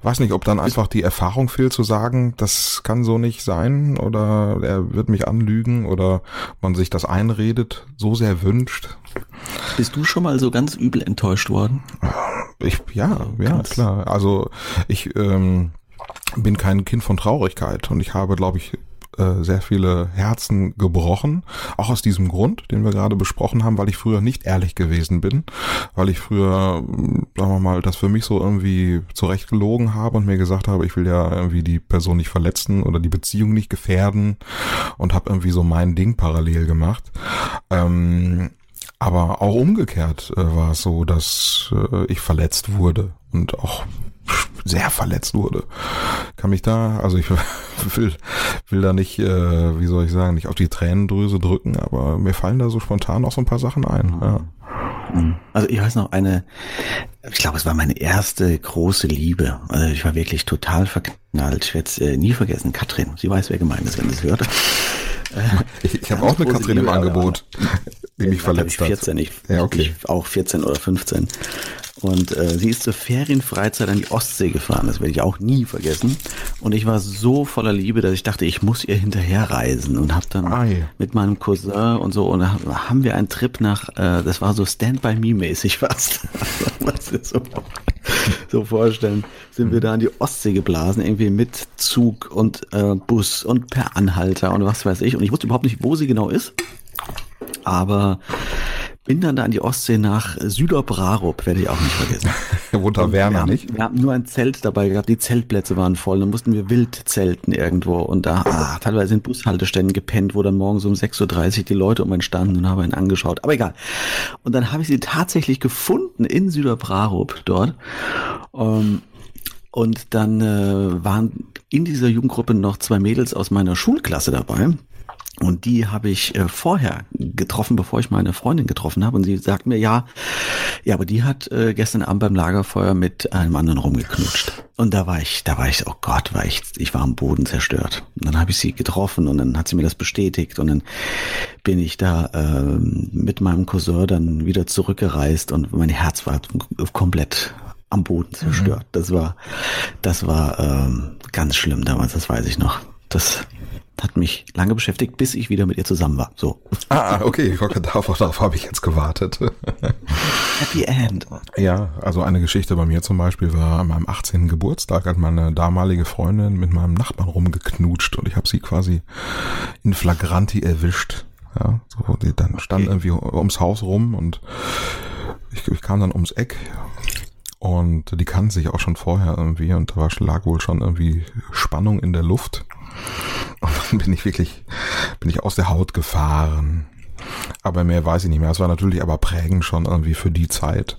Weiß nicht, ob dann einfach die Erfahrung fehlt zu sagen, das kann so nicht sein oder er wird mich anlügen oder man sich das einredet, so sehr wünscht. Bist du schon mal so ganz übel enttäuscht worden? Ich, ja, ja, klar. Also ich ähm, bin kein Kind von Traurigkeit und ich habe, glaube ich, äh, sehr viele Herzen gebrochen. Auch aus diesem Grund, den wir gerade besprochen haben, weil ich früher nicht ehrlich gewesen bin, weil ich früher, sagen wir mal, das für mich so irgendwie zurechtgelogen habe und mir gesagt habe, ich will ja irgendwie die Person nicht verletzen oder die Beziehung nicht gefährden und habe irgendwie so mein Ding parallel gemacht. Ähm, aber auch umgekehrt äh, war es so, dass äh, ich verletzt wurde und auch sehr verletzt wurde. Kann mich da, also ich will, will da nicht, äh, wie soll ich sagen, nicht auf die Tränendrüse drücken, aber mir fallen da so spontan auch so ein paar Sachen ein. Ja. Mhm. Also ich weiß noch eine, ich glaube, es war meine erste große Liebe. Also ich war wirklich total verknallt. Ich werde es äh, nie vergessen. Katrin, sie weiß, wer gemeint ist, wenn sie es hört. Ich, ich habe auch eine Katrin im Angebot, die mich verletzt hat. 14, ich, ja, okay. ich auch 14 oder 15. Und äh, sie ist zur Ferienfreizeit an die Ostsee gefahren. Das werde ich auch nie vergessen. Und ich war so voller Liebe, dass ich dachte, ich muss ihr hinterherreisen und habe dann Ei. mit meinem Cousin und so und da haben wir einen Trip nach, äh, das war so Stand by Me mäßig fast. Was wir so, so vorstellen, sind wir da an die Ostsee geblasen, irgendwie mit Zug und äh, Bus und per Anhalter und was weiß ich. Und ich wusste überhaupt nicht, wo sie genau ist. Aber bin dann da an die Ostsee nach Süderbrarup, werde ich auch nicht vergessen. Runter Werner, wir haben, nicht? Wir haben nur ein Zelt dabei gehabt, die Zeltplätze waren voll, dann mussten wir wild zelten irgendwo und da ah, teilweise in Bushalteständen gepennt, wo dann morgens um 6.30 Uhr die Leute um einen standen und haben ihn angeschaut, aber egal. Und dann habe ich sie tatsächlich gefunden in Süderbrarup dort. Um, ähm, und dann äh, waren in dieser Jugendgruppe noch zwei Mädels aus meiner Schulklasse dabei. Und die habe ich äh, vorher getroffen, bevor ich meine Freundin getroffen habe. Und sie sagt mir, ja, ja, aber die hat äh, gestern Abend beim Lagerfeuer mit einem anderen rumgeknutscht. Und da war ich, da war ich, oh Gott, war ich, ich war am Boden zerstört. Und dann habe ich sie getroffen und dann hat sie mir das bestätigt. Und dann bin ich da äh, mit meinem Cousin dann wieder zurückgereist und mein Herz war komplett am Boden zerstört. Mhm. Das war, das war ähm, ganz schlimm damals, das weiß ich noch. Das hat mich lange beschäftigt, bis ich wieder mit ihr zusammen war. So. Ah, okay, darauf, darauf habe ich jetzt gewartet. Happy End. Ja, also eine Geschichte bei mir zum Beispiel war an meinem 18. Geburtstag, hat meine damalige Freundin mit meinem Nachbarn rumgeknutscht und ich habe sie quasi in flagranti erwischt. Ja, so, die dann stand okay. irgendwie ums Haus rum und ich, ich kam dann ums Eck und die kannten sich auch schon vorher irgendwie und da war, lag wohl schon irgendwie Spannung in der Luft. Und dann bin ich wirklich, bin ich aus der Haut gefahren. Aber mehr weiß ich nicht mehr. Es war natürlich aber prägend schon irgendwie für die Zeit.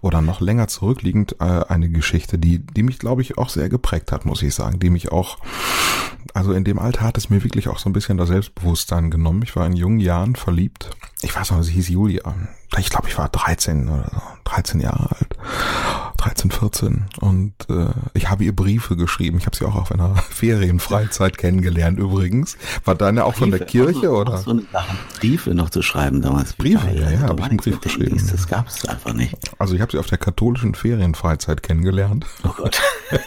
oder noch länger zurückliegend äh, eine Geschichte, die, die mich, glaube ich, auch sehr geprägt hat, muss ich sagen, die mich auch, also in dem Alter hat es mir wirklich auch so ein bisschen das Selbstbewusstsein genommen. Ich war in jungen Jahren verliebt. Ich weiß noch, sie hieß Julia. Ich glaube, ich war 13 oder so, 13 Jahre alt. 13, 14 und äh, ich habe ihr Briefe geschrieben. Ich habe sie auch auf einer Ferienfreizeit kennengelernt übrigens. War deine auch von der Kirche auch, oder? So eine Sache, Briefe noch zu schreiben damals. Briefe, geil. ja, ja, habe ich einen Brief geschrieben. Liest, das gab es einfach nicht. Also ich habe sie auf der katholischen Ferienfreizeit kennengelernt. Oh Gott.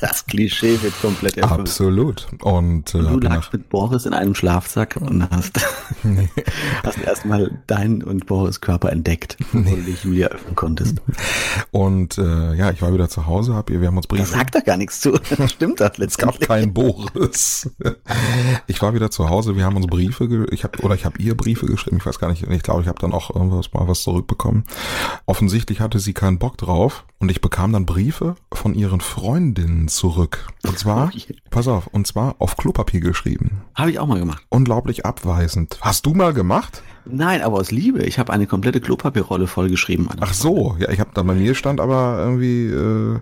Das Klischee wird komplett erfüllt. Absolut. Und, äh, und du lagst mit Boris in einem Schlafsack und hast, nee. hast erstmal deinen und Boris Körper entdeckt, bevor nee. du dich Julia öffnen konntest. Und äh, ja, ich war wieder zu Hause, hab ihr, wir haben uns Briefe. Da sagt da gar nichts zu. Stimmt das letztendlich? Es gab keinen Boris. ich war wieder zu Hause, wir haben uns Briefe, ich habe oder ich habe ihr Briefe geschrieben. Ich weiß gar nicht. Ich glaube, ich habe dann auch irgendwas mal was zurückbekommen. Offensichtlich hatte sie keinen Bock drauf und ich bekam dann Briefe von ihren Freundinnen zurück. Und zwar, oh pass auf, und zwar auf Klopapier geschrieben. Habe ich auch mal gemacht. Unglaublich abweisend. Hast du mal gemacht? Nein, aber aus Liebe. Ich habe eine komplette Klopapierrolle vollgeschrieben. Ach so, ja, ich habe da bei mir stand aber irgendwie äh,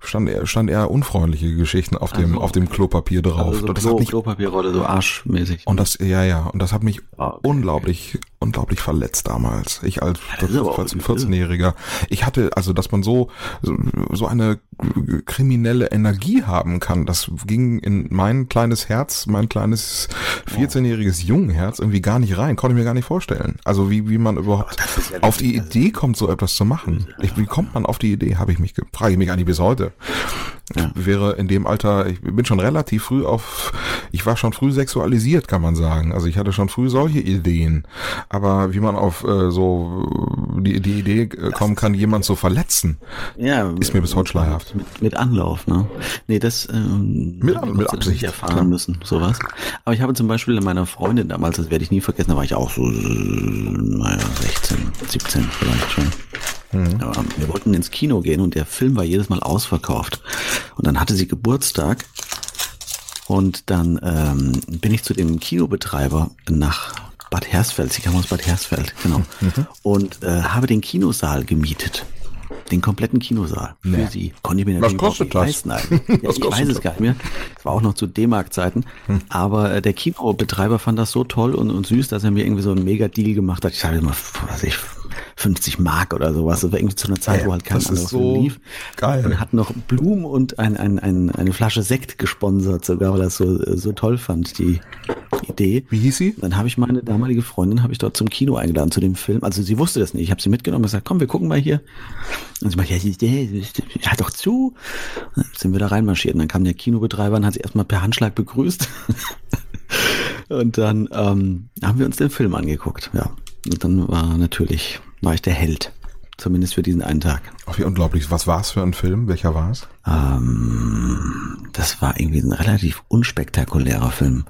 stand eher, stand eher unfreundliche Geschichten auf dem, also, auf dem Klopapier drauf. Also so das Klo, hat mich, Klopapierrolle, so arschmäßig. Und das, ja, ja, und das hat mich okay. unglaublich, unglaublich verletzt damals. Ich als 14, 14-Jähriger. Ich hatte, also, dass man so, so eine kriminelle Energie haben kann, das ging in mein kleines Herz, mein kleines 14-jähriges Jungenherz irgendwie gar nicht rein. Konnte ich mir gar nicht vorstellen. Also, wie, wie man überhaupt ja auf die Idee kommt, so etwas zu machen. Ich, wie kommt man auf die Idee, habe ich mich, frage ich mich eigentlich bis heute. Ja. wäre in dem Alter, ich bin schon relativ früh auf, ich war schon früh sexualisiert, kann man sagen. Also ich hatte schon früh solche Ideen. Aber wie man auf äh, so die, die Idee äh, kommen kann, jemand zu verletzen, ja, ist mir bis heute schleierhaft. Mit, mit Anlauf, ne? Nee, das ähm, mit, mit Absicht erfahren klar. müssen, sowas. Aber ich habe zum Beispiel in meiner Freundin damals, das werde ich nie vergessen, da war ich auch so, naja, 16, 17 vielleicht schon. Mhm. Wir wollten ins Kino gehen und der Film war jedes Mal ausverkauft. Und dann hatte sie Geburtstag und dann ähm, bin ich zu dem Kinobetreiber nach Bad Hersfeld, sie kam aus Bad Hersfeld, genau, mhm. und äh, habe den Kinosaal gemietet. Den kompletten Kinosaal nee. für sie. Konnte ich mir natürlich Was kostet das? leisten. Ja, ich weiß es gar nicht mehr. Es war auch noch zu D-Mark-Zeiten. Hm. Aber äh, der Kinobetreiber fand das so toll und, und süß, dass er mir irgendwie so einen Mega-Deal gemacht hat. Ich sage immer, was ich, 50 Mark oder sowas. Das war irgendwie zu einer Zeit, ja, wo halt kein anderer so lief. Geil. Und hat noch Blumen und ein, ein, ein, eine Flasche Sekt gesponsert, sogar, weil er es so, so toll fand, die Idee. Wie hieß sie? Dann habe ich meine damalige Freundin, habe ich dort zum Kino eingeladen, zu dem Film. Also sie wusste das nicht. Ich habe sie mitgenommen und gesagt, komm, wir gucken mal hier. Und sie meinte, ja, halt doch zu. Dann sind wir da reinmarschiert. Und dann kam der Kinobetreiber und hat sie erstmal per Handschlag begrüßt. und dann ähm, haben wir uns den Film angeguckt, ja. Und dann war natürlich war ich der Held. Zumindest für diesen einen Tag. Ach, wie unglaublich. Was war es für ein Film? Welcher war es? Ähm, das war irgendwie ein relativ unspektakulärer Film.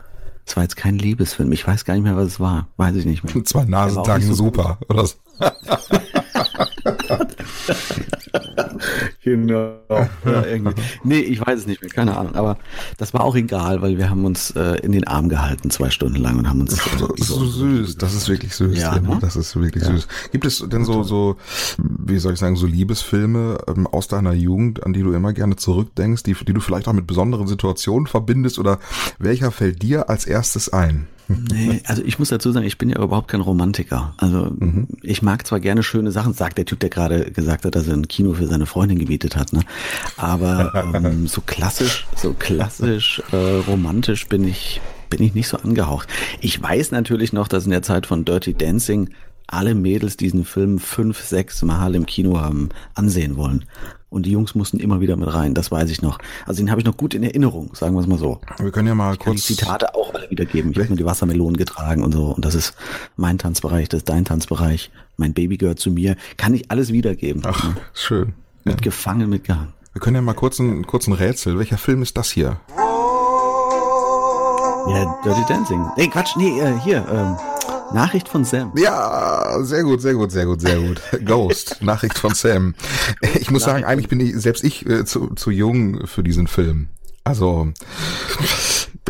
Es war jetzt kein Liebesfilm. Ich weiß gar nicht mehr, was es war. Weiß ich nicht mehr. Zwei Nasentagen so super. Oder so. genau. Ja, irgendwie. Nee, ich weiß es nicht mehr, keine Ahnung. Aber das war auch egal, weil wir haben uns äh, in den Arm gehalten zwei Stunden lang und haben uns. Das ist so, süß. Das ist wirklich süß. Ja, ne? Das ist wirklich ja. süß. Gibt es denn so, so, wie soll ich sagen, so Liebesfilme ähm, aus deiner Jugend, an die du immer gerne zurückdenkst, die, die du vielleicht auch mit besonderen Situationen verbindest oder welcher fällt dir als erstes ein? Nee, also ich muss dazu sagen, ich bin ja überhaupt kein Romantiker. Also mhm. ich mag zwar gerne schöne Sachen, sagt der Typ, der gerade gesagt hat, dass er ein Kino für seine Freundin gemietet hat, ne? Aber ähm, so klassisch, so klassisch äh, romantisch bin ich bin ich nicht so angehaucht. Ich weiß natürlich noch, dass in der Zeit von Dirty Dancing alle Mädels diesen Film fünf, sechs Mal im Kino haben ansehen wollen. Und die Jungs mussten immer wieder mit rein, das weiß ich noch. Also den habe ich noch gut in Erinnerung, sagen wir es mal so. Wir können ja mal ich kurz. die Zitate auch alle wiedergeben. Ich habe mir die Wassermelonen getragen und so. Und das ist mein Tanzbereich, das ist dein Tanzbereich. Mein Baby gehört zu mir. Kann ich alles wiedergeben. Ach, ne? schön. Mit ja. gefangen, mitgehangen. Wir können ja mal kurz ein, kurz ein Rätsel. Welcher Film ist das hier? Ja, Dirty Dancing. Nee, Quatsch, nee, äh, hier, ähm, Nachricht von Sam. Ja, sehr gut, sehr gut, sehr gut, sehr gut. Ghost, Nachricht von Sam. Ich muss sagen, eigentlich bin ich, selbst ich, äh, zu, zu jung für diesen Film. Also,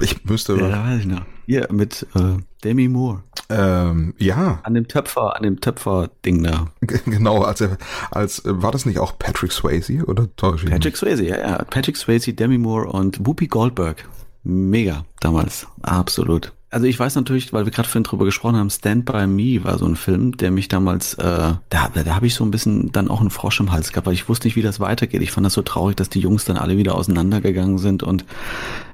ich müsste. Ja, da weiß ich noch. Hier, mit äh, Demi Moore. Ähm, ja. An dem Töpfer, an dem Töpfer-Ding da. Genau, als er, als, äh, war das nicht auch Patrick Swayze oder täusche ich mich? Patrick Swayze, ja, ja. Patrick Swayze, Demi Moore und Whoopi Goldberg. Mega damals. Absolut. Also ich weiß natürlich, weil wir gerade vorhin drüber gesprochen haben, Stand By Me war so ein Film, der mich damals, äh, da, da habe ich so ein bisschen dann auch einen Frosch im Hals gehabt, weil ich wusste nicht, wie das weitergeht. Ich fand das so traurig, dass die Jungs dann alle wieder auseinandergegangen sind und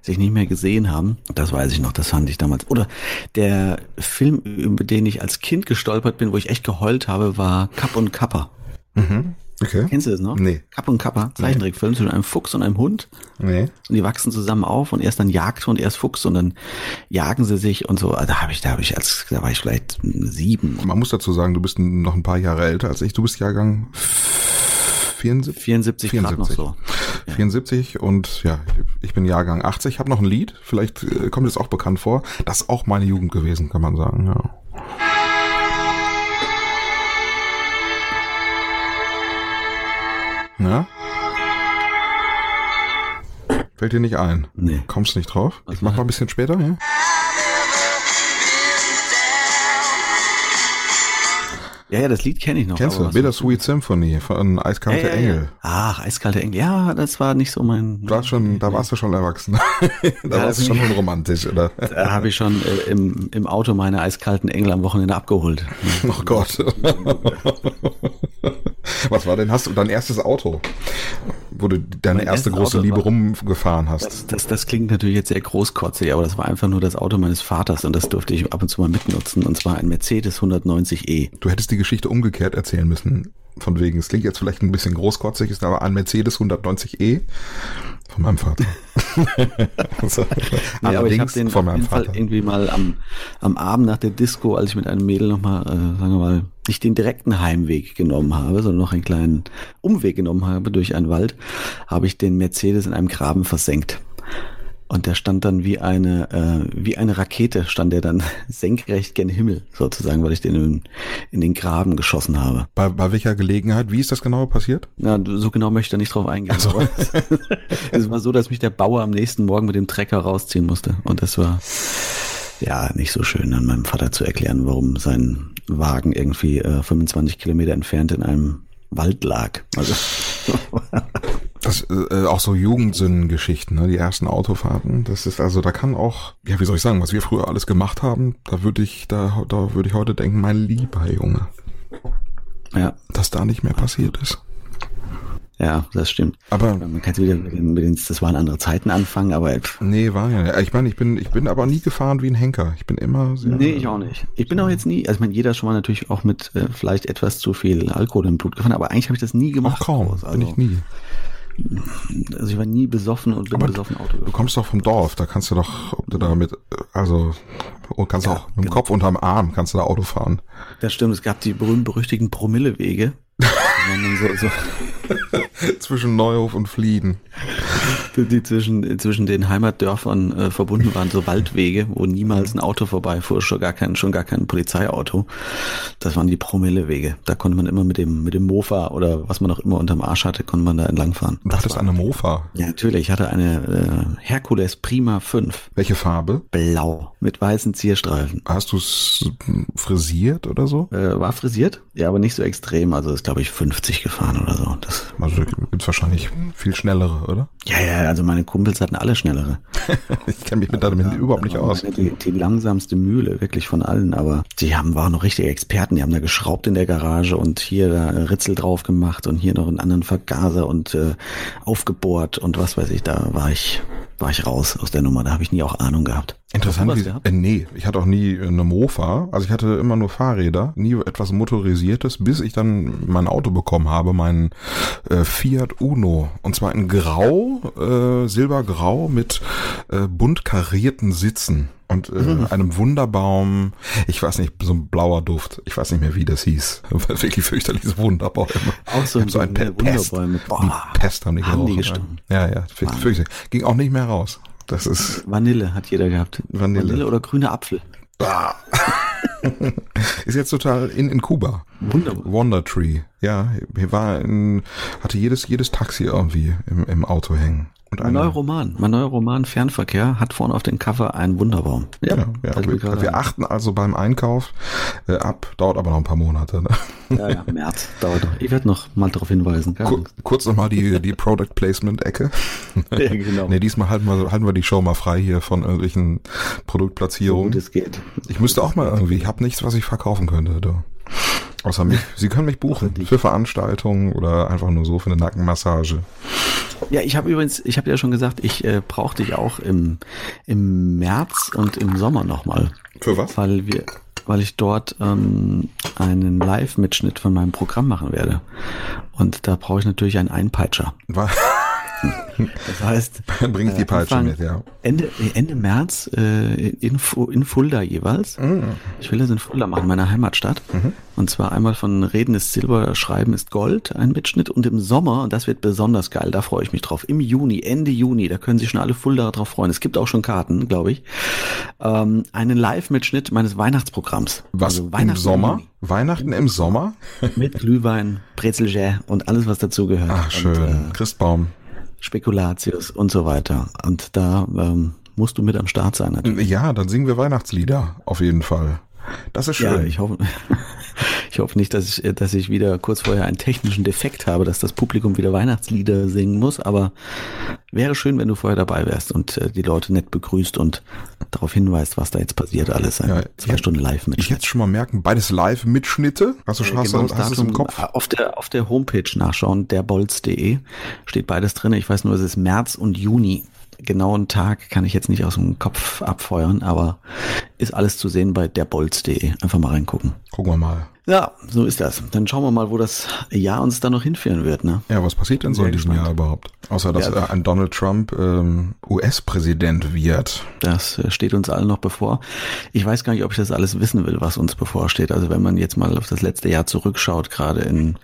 sich nicht mehr gesehen haben. Das weiß ich noch, das fand ich damals. Oder der Film, über den ich als Kind gestolpert bin, wo ich echt geheult habe, war Kapp und Kappa. Mhm. Okay. Kennst du das noch? Nee. Kapp und Kappa, Zeichentrickfilm zwischen einem Fuchs und einem Hund. Nee. Und die wachsen zusammen auf und erst dann Jagdhund, erst Fuchs und dann jagen sie sich und so. Da habe ich, da habe ich als, da war ich vielleicht sieben. Man muss dazu sagen, du bist noch ein paar Jahre älter als ich. Du bist Jahrgang 74? 74, 74. noch so. Ja. 74 und ja, ich bin Jahrgang 80. Ich habe noch ein Lied, vielleicht äh, kommt es auch bekannt vor. Das ist auch meine Jugend gewesen, kann man sagen, ja. Ja? Fällt dir nicht ein? Nee. Kommst nicht drauf? Was ich mach mal ein bisschen später, ja? Ja, ja, das Lied kenne ich noch. Kennst du? was- Bittersweet Symphony von Eiskalte Ja, ja, ja. Engel. Ach, eiskalte Engel. Ja, das war nicht so mein. Warst schon, da warst du schon erwachsen. da warst du schon unromantisch, oder? Da habe ich schon äh, im, im Auto meine eiskalten Engel am Wochenende abgeholt. Oh Gott. Was war denn? Hast du dein erstes Auto, wo du deine Mein erste große Auto Liebe war- rumgefahren hast? Das, das, das klingt natürlich jetzt sehr großkotzig, aber das war einfach nur das Auto meines Vaters und das durfte ich ab und zu mal mitnutzen. Und zwar ein Mercedes 190e. Du hättest die Geschichte umgekehrt erzählen müssen. Von wegen, es klingt jetzt vielleicht ein bisschen großkotzig, ist aber ein Mercedes 190e von meinem Vater. also, Nee, aber ich habe den von meinem Fall Vater. irgendwie mal am, am Abend nach der Disco, als ich mit einem Mädel nochmal, äh, sagen wir mal, nicht den direkten Heimweg genommen habe, sondern noch einen kleinen Umweg genommen habe durch einen Wald, habe ich den Mercedes in einem Graben versenkt. Und der stand dann wie eine, äh, wie eine Rakete, stand der dann senkrecht gen Himmel, sozusagen, weil ich den in, in den Graben geschossen habe. Bei, bei welcher Gelegenheit? Wie ist das genau passiert? Na, so genau möchte ich da nicht drauf eingehen. so. aber es war so, dass mich der Bauer am nächsten Morgen mit dem Trecker rausziehen musste. Und das war ja nicht so schön, an meinem Vater zu erklären, warum sein Wagen irgendwie äh, 25 Kilometer entfernt in einem Wald lag. Also Das äh, auch so Jugendsünden-Geschichten, ne? die ersten Autofahrten. Das ist also, da kann auch, ja, wie soll ich sagen, was wir früher alles gemacht haben, da würde ich, da, da würde ich heute denken, mein lieber Junge, ja, dass da nicht mehr passiert ist. ja, das stimmt. Aber Man kann wieder mit den, mit den, das waren andere Zeiten anfangen, aber pff, nee, war ja. Ich meine, ich bin, ich bin aber nie gefahren wie ein Henker. Ich bin immer sehr. Nee, ich auch nicht. Ich bin auch jetzt nie, also ich meine, jeder schon mal natürlich auch mit äh, vielleicht etwas zu viel Alkohol im Blut gefahren, aber eigentlich habe ich das nie Auch gemacht. kaum, groß. bin ich nie. Also ich war nie besoffen und bin Aber besoffen Auto Du gefahren. kommst doch vom Dorf, da kannst du doch, ob du da mit, also, und kannst Ja, auch mit dem genau. Kopf unterm Arm kannst du da Auto fahren. Das stimmt, es gab die berühmt-berüchtigten Promillewege. So, so, Zwischen Neuhof und Flieden. die zwischen, zwischen den Heimatdörfern äh, verbunden waren, so Waldwege, wo niemals ein Auto vorbeifuhr, schon gar kein, schon gar kein Polizeiauto. Das waren die Promillewege. Da konnte man immer mit dem, mit dem Mofa oder was man auch immer unterm Arsch hatte, konnte man da entlangfahren. Du hattest eine Mofa. Ja, natürlich. Ich hatte eine äh, Hercules Prima 5. Welche Farbe? Blau. Mit weißen Zierstreifen. Hast du es frisiert oder so? Äh, war frisiert? Ja, aber nicht so extrem. Also ist, glaube ich, 50 gefahren oder so. Das, Also gibt's wahrscheinlich viel schnellere, oder? ja, ja, also meine Kumpels hatten alle schnellere. Ich kenne mich mit damit überhaupt nicht aus. Die, die langsamste Mühle, wirklich von allen, aber die haben, waren noch richtige Experten, die haben da geschraubt in der Garage und hier da Ritzel drauf gemacht und hier noch einen anderen Vergaser und äh, aufgebohrt und was weiß ich, da war ich, war ich raus aus der Nummer, da habe ich nie auch Ahnung gehabt. Interessant, wie, gehabt? äh, nee, ich hatte auch nie eine Mofa, also ich hatte immer nur Fahrräder, nie etwas motorisiertes, bis ich dann mein Auto bekommen habe, meinen äh, Fiat Uno, und zwar in Grau, äh, Silbergrau mit äh, bunt karierten Sitzen und äh, Mhm. einem Wunderbaum, ich weiß nicht, so ein blauer Duft, ich weiß nicht mehr, wie das hieß, wirklich fürchterliche Wunderbäume. Auch so so ein Pe Pest. Wunderbäume. Die Boah, Pest haben die haben die gestunken. Ja, ja, fürchterlich. Ging auch nicht mehr raus. Das ist Vanille hat jeder gehabt. Vanille. oder grüner Apfel. Ah. ist jetzt total in, in Kuba. Wunderbar. Wonder Tree. Ja, hier war in, hatte jedes, jedes Taxi irgendwie im, im Auto hängen. Und mein neuer Roman, mein neuer Roman Fernverkehr hat vorne auf dem Cover einen Wunderbaum. Ja, ja, ja wir, wir, achten also beim Einkauf äh, ab, dauert aber noch ein paar Monate. Ne? Ja, ja, März dauert noch. Ich werde noch mal darauf hinweisen. Kur kurz nochmal die, die Product Placement Ecke. Ja, genau. nee, diesmal halten wir, halten wir die Show mal frei hier von irgendwelchen Produktplatzierungen. So gut es geht. Ich müsste auch mal irgendwie, ich habe nichts, was ich verkaufen könnte. Du. Außer mich. Sie können mich buchen für Veranstaltungen oder einfach nur so für eine Nackenmassage. Ja, ich habe übrigens, ich habe ja schon gesagt, ich äh, brauche dich auch im, im März und im Sommer nochmal. Für was? Weil wir, weil ich dort ähm, einen Live-Mitschnitt von meinem Programm machen werde. Und da brauche ich natürlich einen Einpeitscher. Was? Das heißt, bringe ich die äh, Peitsche mit, ja. Ende, Ende März äh, in, in Fulda jeweils. Mhm. Ich will das in Fulda machen, meiner Heimatstadt. Mhm. Und zwar einmal von Reden ist Silber, Schreiben ist Gold, ein Mitschnitt. Und im Sommer, und das wird besonders geil, da freue ich mich drauf, im Juni, Ende Juni, da können sich schon alle Fulda drauf freuen. Es gibt auch schon Karten, glaube ich. Ähm, einen Live-Mitschnitt meines Weihnachtsprogramms. Was, also im Sommer? Weihnachten im Sommer? Mit Glühwein, Brezelgé und alles, was dazugehört. Ach, schön. Und, äh, Christbaum. Spekulatius und so weiter. Und da ähm, musst du mit am Start sein. Natürlich. Ja, dann singen wir Weihnachtslieder, auf jeden Fall. Das ist schön. Ja, ich hoffe, ich hoffe nicht, dass ich, dass ich wieder kurz vorher einen technischen Defekt habe, dass das Publikum wieder Weihnachtslieder singen muss. Aber wäre schön, wenn du vorher dabei wärst und äh, die Leute nett begrüßt und darauf hinweist, was da jetzt passiert. Alles ja, zwei Stunden live mit. Ich jetzt schon mal merken, beides Live-Mitschnitte. Hast du schon äh, genau, hast, hast du im Kopf? Auf der, auf der Homepage nachschauen, derbolz.de steht beides drin. Ich weiß nur, es ist März und Juni genauen Tag kann ich jetzt nicht aus dem Kopf abfeuern, aber ist alles zu sehen bei derbolz.de. Einfach mal reingucken. Gucken wir mal. Ja, so ist das. Dann schauen wir mal, wo das Jahr uns dann noch hinführen wird. Ne? Ja, was passiert denn so in diesem gespannt. Jahr überhaupt? Außer, dass ja, ein Donald Trump ähm, US-Präsident wird. Das äh, steht uns allen noch bevor. Ich weiß gar nicht, ob ich das alles wissen will, was uns bevorsteht. Also wenn man jetzt mal auf das letzte Jahr zurückschaut, gerade in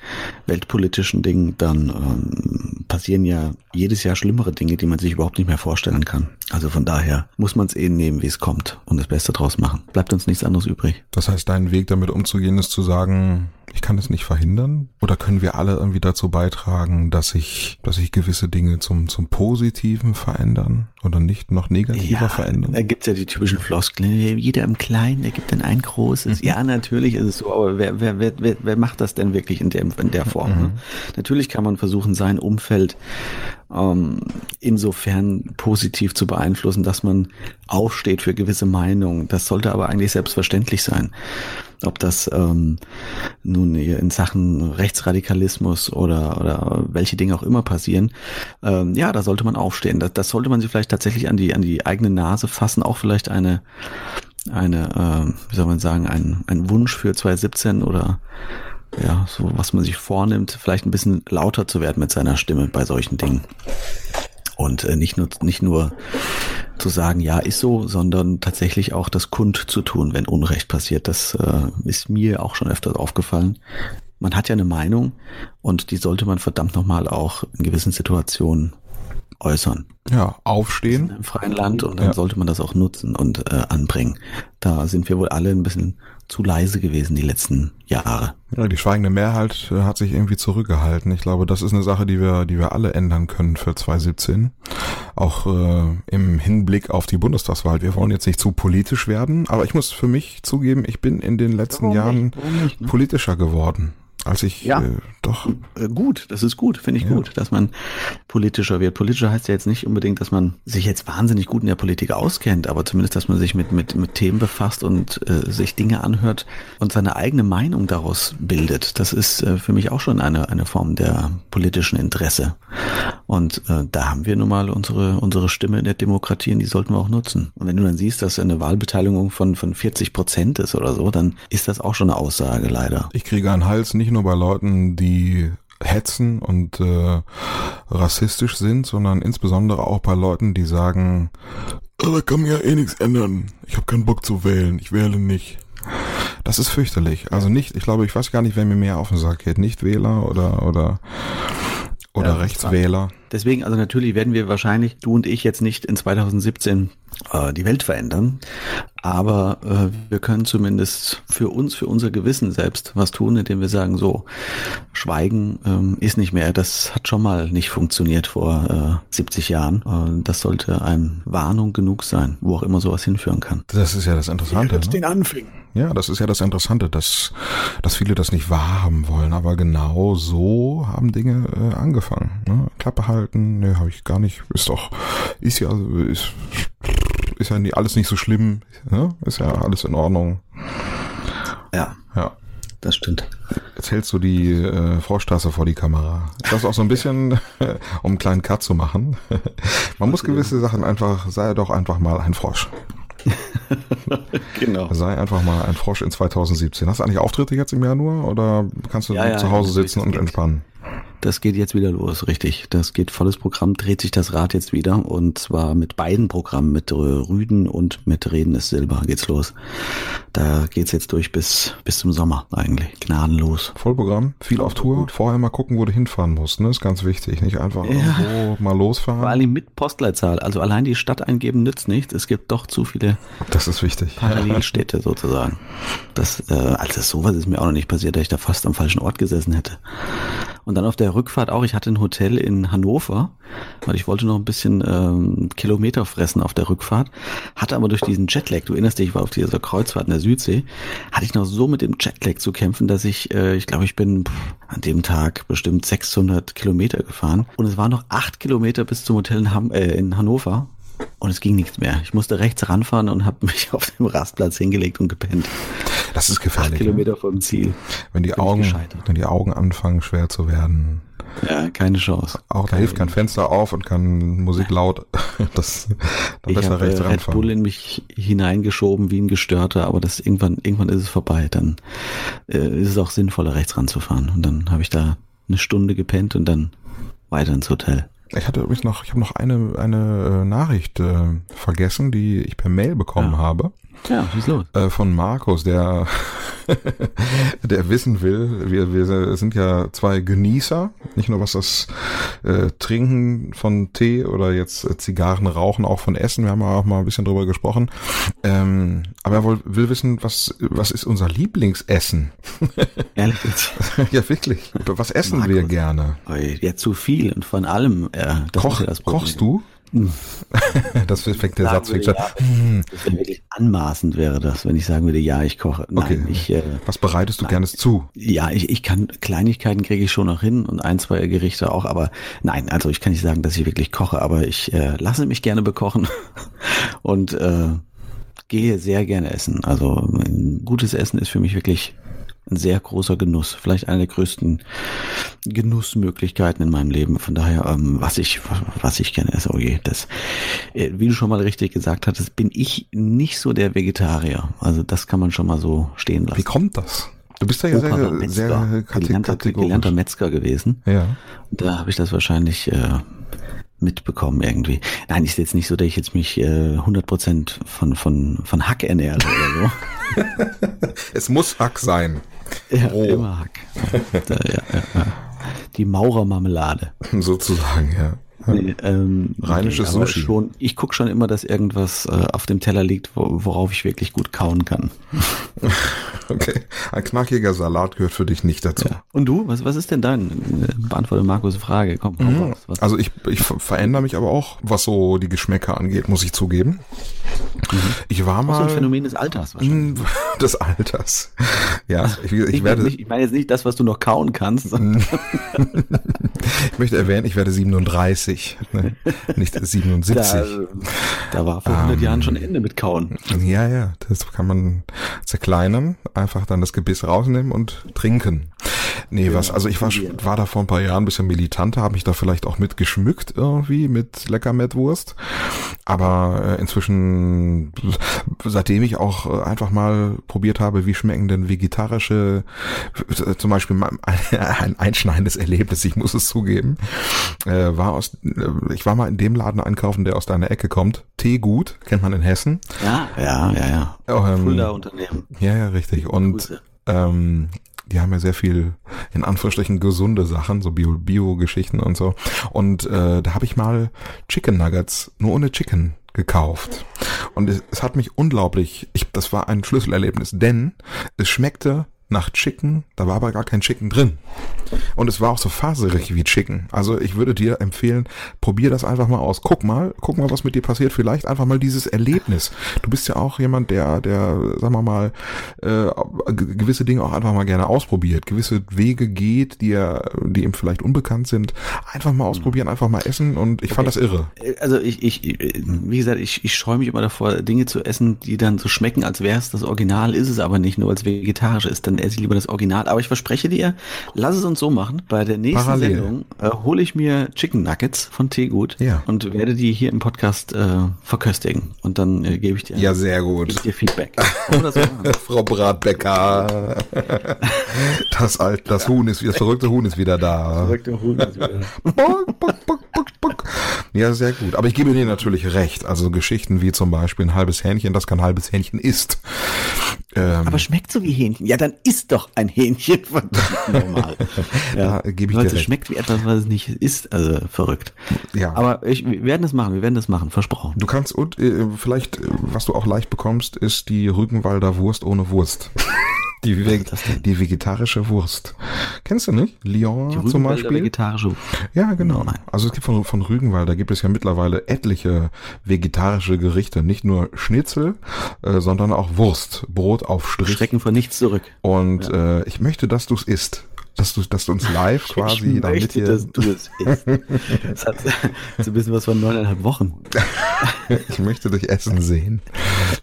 weltpolitischen Dingen, dann ähm, passieren ja jedes Jahr schlimmere Dinge, die man sich überhaupt nicht mehr vorstellen kann. Also von daher muss man es eh nehmen, wie es kommt und das Beste draus machen. Bleibt uns nichts anderes übrig. Das heißt, dein Weg damit umzugehen ist zu sagen, ich kann es nicht verhindern? Oder können wir alle irgendwie dazu beitragen, dass sich, dass sich gewisse Dinge zum, zum Positiven verändern oder nicht noch negativer ja, verändern? Da gibt's ja die typischen Floskeln. Jeder im Kleinen, der gibt dann ein großes. Mhm. Ja, natürlich ist es so, aber wer, wer, wer, wer, wer macht das denn wirklich in der, in der Form? Mhm. Ne? Natürlich kann man versuchen, sein Umfeld ähm, insofern positiv zu beeinflussen, dass man aufsteht für gewisse Meinungen. Das sollte aber eigentlich selbstverständlich sein ob das ähm, nun in Sachen Rechtsradikalismus oder, oder welche Dinge auch immer passieren, ähm, ja, da sollte man aufstehen. Das, das sollte man sich vielleicht tatsächlich an die, an die eigene Nase fassen, auch vielleicht eine, eine, äh, wie soll man sagen, ein, ein Wunsch für 2017 oder ja, so was man sich vornimmt, vielleicht ein bisschen lauter zu werden mit seiner Stimme bei solchen Dingen. Und äh, nicht nur, nicht nur zu sagen, ja, ist so, sondern tatsächlich auch das Kund zu tun, wenn Unrecht passiert. Das äh, ist mir auch schon öfter aufgefallen. Man hat ja eine Meinung und die sollte man verdammt nochmal auch in gewissen Situationen äußern. Ja, aufstehen. Im freien Land und dann ja. sollte man das auch nutzen und äh, anbringen. Da sind wir wohl alle ein bisschen zu leise gewesen die letzten Jahre. Ja, die schweigende Mehrheit äh, hat sich irgendwie zurückgehalten. Ich glaube, das ist eine Sache, die wir, die wir alle ändern können für 2017. Auch äh, im Hinblick auf die Bundestagswahl. Wir wollen jetzt nicht zu politisch werden, aber ich muss für mich zugeben, ich bin in den letzten Warum Jahren nicht? Nicht, ne? politischer geworden als ich ja. äh, doch. Äh, gut, das ist gut, finde ich ja. gut, dass man politischer wird. Politischer heißt ja jetzt nicht unbedingt, dass man sich jetzt wahnsinnig gut in der Politik auskennt, aber zumindest, dass man sich mit, mit, mit Themen befasst und äh, sich Dinge anhört und seine eigene Meinung daraus bildet. Das ist äh, für mich auch schon eine, eine Form der politischen Interesse. Und äh, da haben wir nun mal unsere, unsere Stimme in der Demokratie und die sollten wir auch nutzen. Und wenn du dann siehst, dass eine Wahlbeteiligung von, von 40 Prozent ist oder so, dann ist das auch schon eine Aussage leider. Ich kriege einen Hals nicht nur bei Leuten, die hetzen und äh, rassistisch sind, sondern insbesondere auch bei Leuten, die sagen, oh, da kann mir ja eh nichts ändern. Ich habe keinen Bock zu wählen, ich wähle nicht. Das ist fürchterlich. Also nicht, ich glaube, ich weiß gar nicht, wer mir mehr auf den Sack geht. Nicht Wähler oder oder oder ja, Rechtswähler. Deswegen, also natürlich werden wir wahrscheinlich, du und ich jetzt nicht in 2017 äh, die Welt verändern. Aber äh, wir können zumindest für uns, für unser Gewissen selbst was tun, indem wir sagen, so, Schweigen ähm, ist nicht mehr. Das hat schon mal nicht funktioniert vor äh, 70 Jahren. Äh, das sollte einem Warnung genug sein, wo auch immer sowas hinführen kann. Das ist ja das Interessante. Jetzt den Anfängen. Ja, das ist ja das Interessante, dass, dass viele das nicht wahrhaben wollen, aber genau so haben Dinge äh, angefangen. Ne? Klappe halten, ne, habe ich gar nicht, ist doch, ist ja, ist, ist ja nie, alles nicht so schlimm, ne? ist ja alles in Ordnung. Ja, Ja. das stimmt. Jetzt hältst du die äh, Froschtasse vor die Kamera. Das ist auch so ein bisschen, um einen kleinen Cut zu machen. Man muss gewisse Sachen einfach, sei doch einfach mal ein Frosch. Genau. Sei einfach mal ein Frosch in 2017. Hast du eigentlich Auftritte jetzt im Januar oder kannst du Ja, ja, zu Hause sitzen und entspannen? Das geht jetzt wieder los, richtig. Das geht volles Programm, dreht sich das Rad jetzt wieder und zwar mit beiden Programmen, mit Rüden und mit Reden ist Silber geht's los. Da geht's jetzt durch bis, bis zum Sommer eigentlich, gnadenlos. Vollprogramm, viel auf Tour. Vorher mal gucken, wo du hinfahren musst. Ne? Ist ganz wichtig. Nicht einfach irgendwo mal losfahren. Vor allem mit Postleitzahl, also allein die Stadt eingeben nützt nichts. Es gibt doch zu viele Das ist wichtig. Parallelstädte sozusagen. Das, äh, also sowas ist mir auch noch nicht passiert, dass ich da fast am falschen Ort gesessen hätte. Und dann auf der Rückfahrt auch, ich hatte ein Hotel in Hannover, weil ich wollte noch ein bisschen ähm, Kilometer fressen auf der Rückfahrt, hatte aber durch diesen Jetlag, du erinnerst dich, ich war auf dieser Kreuzfahrt in der Südsee, hatte ich noch so mit dem Jetlag zu kämpfen, dass ich, äh, ich glaube, ich bin pff, an dem Tag bestimmt 600 Kilometer gefahren. Und es waren noch acht Kilometer bis zum Hotel in, Ham äh, in Hannover und es ging nichts mehr. Ich musste rechts ranfahren und habe mich auf dem Rastplatz hingelegt und gepennt. Das ist Acht gefährlich. Ne? Kilometer vom Ziel. Wenn die bin Augen, wenn die Augen anfangen schwer zu werden. Ja, keine Chance. Auch da hilft kein Fenster auf und kann Musik laut. Das dann Ich besser habe rechts äh, Red Bull ranfahren. in mich hineingeschoben wie ein Gestörter, aber das irgendwann, irgendwann ist es vorbei. Dann äh, ist es auch sinnvoller, rechts ranzufahren. Und dann habe ich da eine Stunde gepennt und dann weiter ins Hotel. Ich hatte übrigens noch, ich habe noch eine, eine äh, Nachricht äh, vergessen, die ich per Mail bekommen Ja. habe. Ja, schieß los. äh, von Markus, der, der wissen will, wir, wir sind ja zwei Genießer, nicht nur was das äh, Trinken von Tee oder jetzt äh, Zigarren rauchen, auch von Essen, wir haben ja auch mal ein bisschen drüber gesprochen, ähm, aber er will, will wissen, was, was ist unser Lieblingsessen? Ehrlich ja, wirklich. Was essen Markus. wir gerne? Ja, zu viel und von allem. Äh, Koch, ist ja kochst du? das fängt der Sagen Satz würde, ja, das wäre wirklich anmaßend wäre das, wenn ich sagen würde, ja, ich koche. Nein, Okay. ich, äh, Was bereitest du gerne zu? Ja, ich, ich kann Kleinigkeiten kriege ich schon noch hin und ein, zwei Gerichte auch, aber nein, also ich kann nicht sagen, dass ich wirklich koche, aber ich äh, lasse mich gerne bekochen und äh, gehe sehr gerne essen. Also gutes Essen ist für mich wirklich ein sehr großer Genuss, vielleicht eine der größten Genussmöglichkeiten in meinem Leben. Von daher, ähm, was ich was ich gerne esse, oh je, das, äh, wie du schon mal richtig gesagt hattest, bin ich nicht so der Vegetarier. Also das kann man schon mal so stehen lassen. Wie kommt das? Du bist ja Opa sehr, Metzger, sehr gelernter, gelernter Metzger gewesen. Ja. Da habe ich das wahrscheinlich äh, mitbekommen irgendwie. Nein, ist jetzt nicht so, dass ich jetzt mich äh, 100% von, von, von Hack ernähre oder Es muss Hack sein. Ja, Roh. immer Hack. Da, ja, ja. Die Maurermarmelade. Sozusagen, ja. Nee, ähm, Rheinisches aber Sushi. Schon, ich gucke schon immer, dass irgendwas äh, auf dem Teller liegt, wo, worauf ich wirklich gut kauen kann. Okay. Ein knackiger Salat gehört für dich nicht dazu. Ja. Und du? Was, was ist denn dein? Beantworte Markus Frage. Komm, hau raus. Was, Also ich, ich ver- verändere mich aber auch, was so die Geschmäcker angeht, muss ich zugeben. Ich war so mal ein Phänomen des Alters wahrscheinlich. Des Alters. Ja, ich, ich Ich, werde, nicht, ich meine jetzt nicht das, was du noch kauen kannst, ich möchte erwähnen, ich werde 37, ne? nicht 77. da, da war vor 100 Jahren schon Ende mit kauen. Ja, ja, das kann man zerkleinern, einfach dann das Gebiss rausnehmen und trinken. Nee, was, also ich war, war da vor ein paar Jahren ein bisschen militanter, habe mich da vielleicht auch mit geschmückt irgendwie, mit Leckermettwurst. Aber äh, inzwischen, seitdem ich auch äh, einfach mal probiert habe, wie schmecken denn vegetarische, äh, zum Beispiel ein, ein einschneidendes Erlebnis, ich muss es zugeben, äh, war aus, ich war mal in dem Laden einkaufen, der aus deiner Ecke kommt. Teegut, kennt man in Hessen. Ja, ja, ja, ja. Ähm, Fulda Unternehmen. Ja, ja, richtig. Und ähm, die haben ja sehr viel, in Anführungsstrichen, gesunde Sachen, so Bio- Bio-Geschichten und so. Und äh, da habe ich mal Chicken Nuggets, nur ohne Chicken, gekauft. Und es, es hat mich unglaublich, ich, das war ein Schlüsselerlebnis, denn es schmeckte nach Chicken, da war aber gar kein Chicken drin. Und es war auch so faserig wie Chicken. Also ich würde dir empfehlen, probier das einfach mal aus. Guck mal, guck mal, was mit dir passiert. Vielleicht einfach mal dieses Erlebnis. Du bist ja auch jemand, der, der, sagen wir mal, äh, gewisse Dinge auch einfach mal gerne ausprobiert, gewisse Wege geht, die er, die ihm vielleicht unbekannt sind. Einfach mal ausprobieren, einfach mal essen und ich okay. fand das irre. Also ich, ich, wie gesagt, ich, ich scheue mich immer davor, Dinge zu essen, die dann so schmecken, als wäre es das Original, ist es aber nicht, nur als vegetarisch ist. Dann esse ich lieber das Original. Aber ich verspreche dir, lass es uns so machen. Bei der nächsten Parallel. Sendung äh, hole ich mir Chicken Nuggets von Teegut ja. und werde die hier im Podcast äh, verköstigen. Und dann äh, gebe ich dir ja sehr gut. Gebe dir Feedback. Frau Bratbecker, das alte, das Huhn ist, das verrückte Huhn ist wieder da. Das verrückte Huhn ist wieder da. ja, sehr gut. Aber ich gebe dir natürlich recht. Also Geschichten wie zum Beispiel ein halbes Hähnchen, das kein halbes Hähnchen ist. Ähm, Aber schmeckt so wie Hähnchen. Ja, dann ist doch ein Hähnchen normal. ja, gebe ich dir es schmeckt wie etwas, was es nicht ist. Also verrückt. Ja. Aber ich, wir werden das machen. Wir werden das machen. Versprochen. Du kannst und äh, vielleicht, was du auch leicht bekommst, ist die Rügenwalder Wurst ohne Wurst. Die, Ve die vegetarische Wurst. Kennst du nicht? Lyon zum Beispiel. vegetarische Ja, genau. Nein. Also es gibt von, von Rügenwalder gibt es ja mittlerweile etliche vegetarische Gerichte. Nicht nur Schnitzel, äh, sondern auch Wurst. Brot auf Strich. Schrecken von nichts zurück. Und ja. äh, ich möchte, dass du es isst dass du, dass du uns live quasi ich damit möchte, hier. Dass du es isst. Das hat so ein bisschen was von neuneinhalb Wochen. ich möchte dich essen sehen.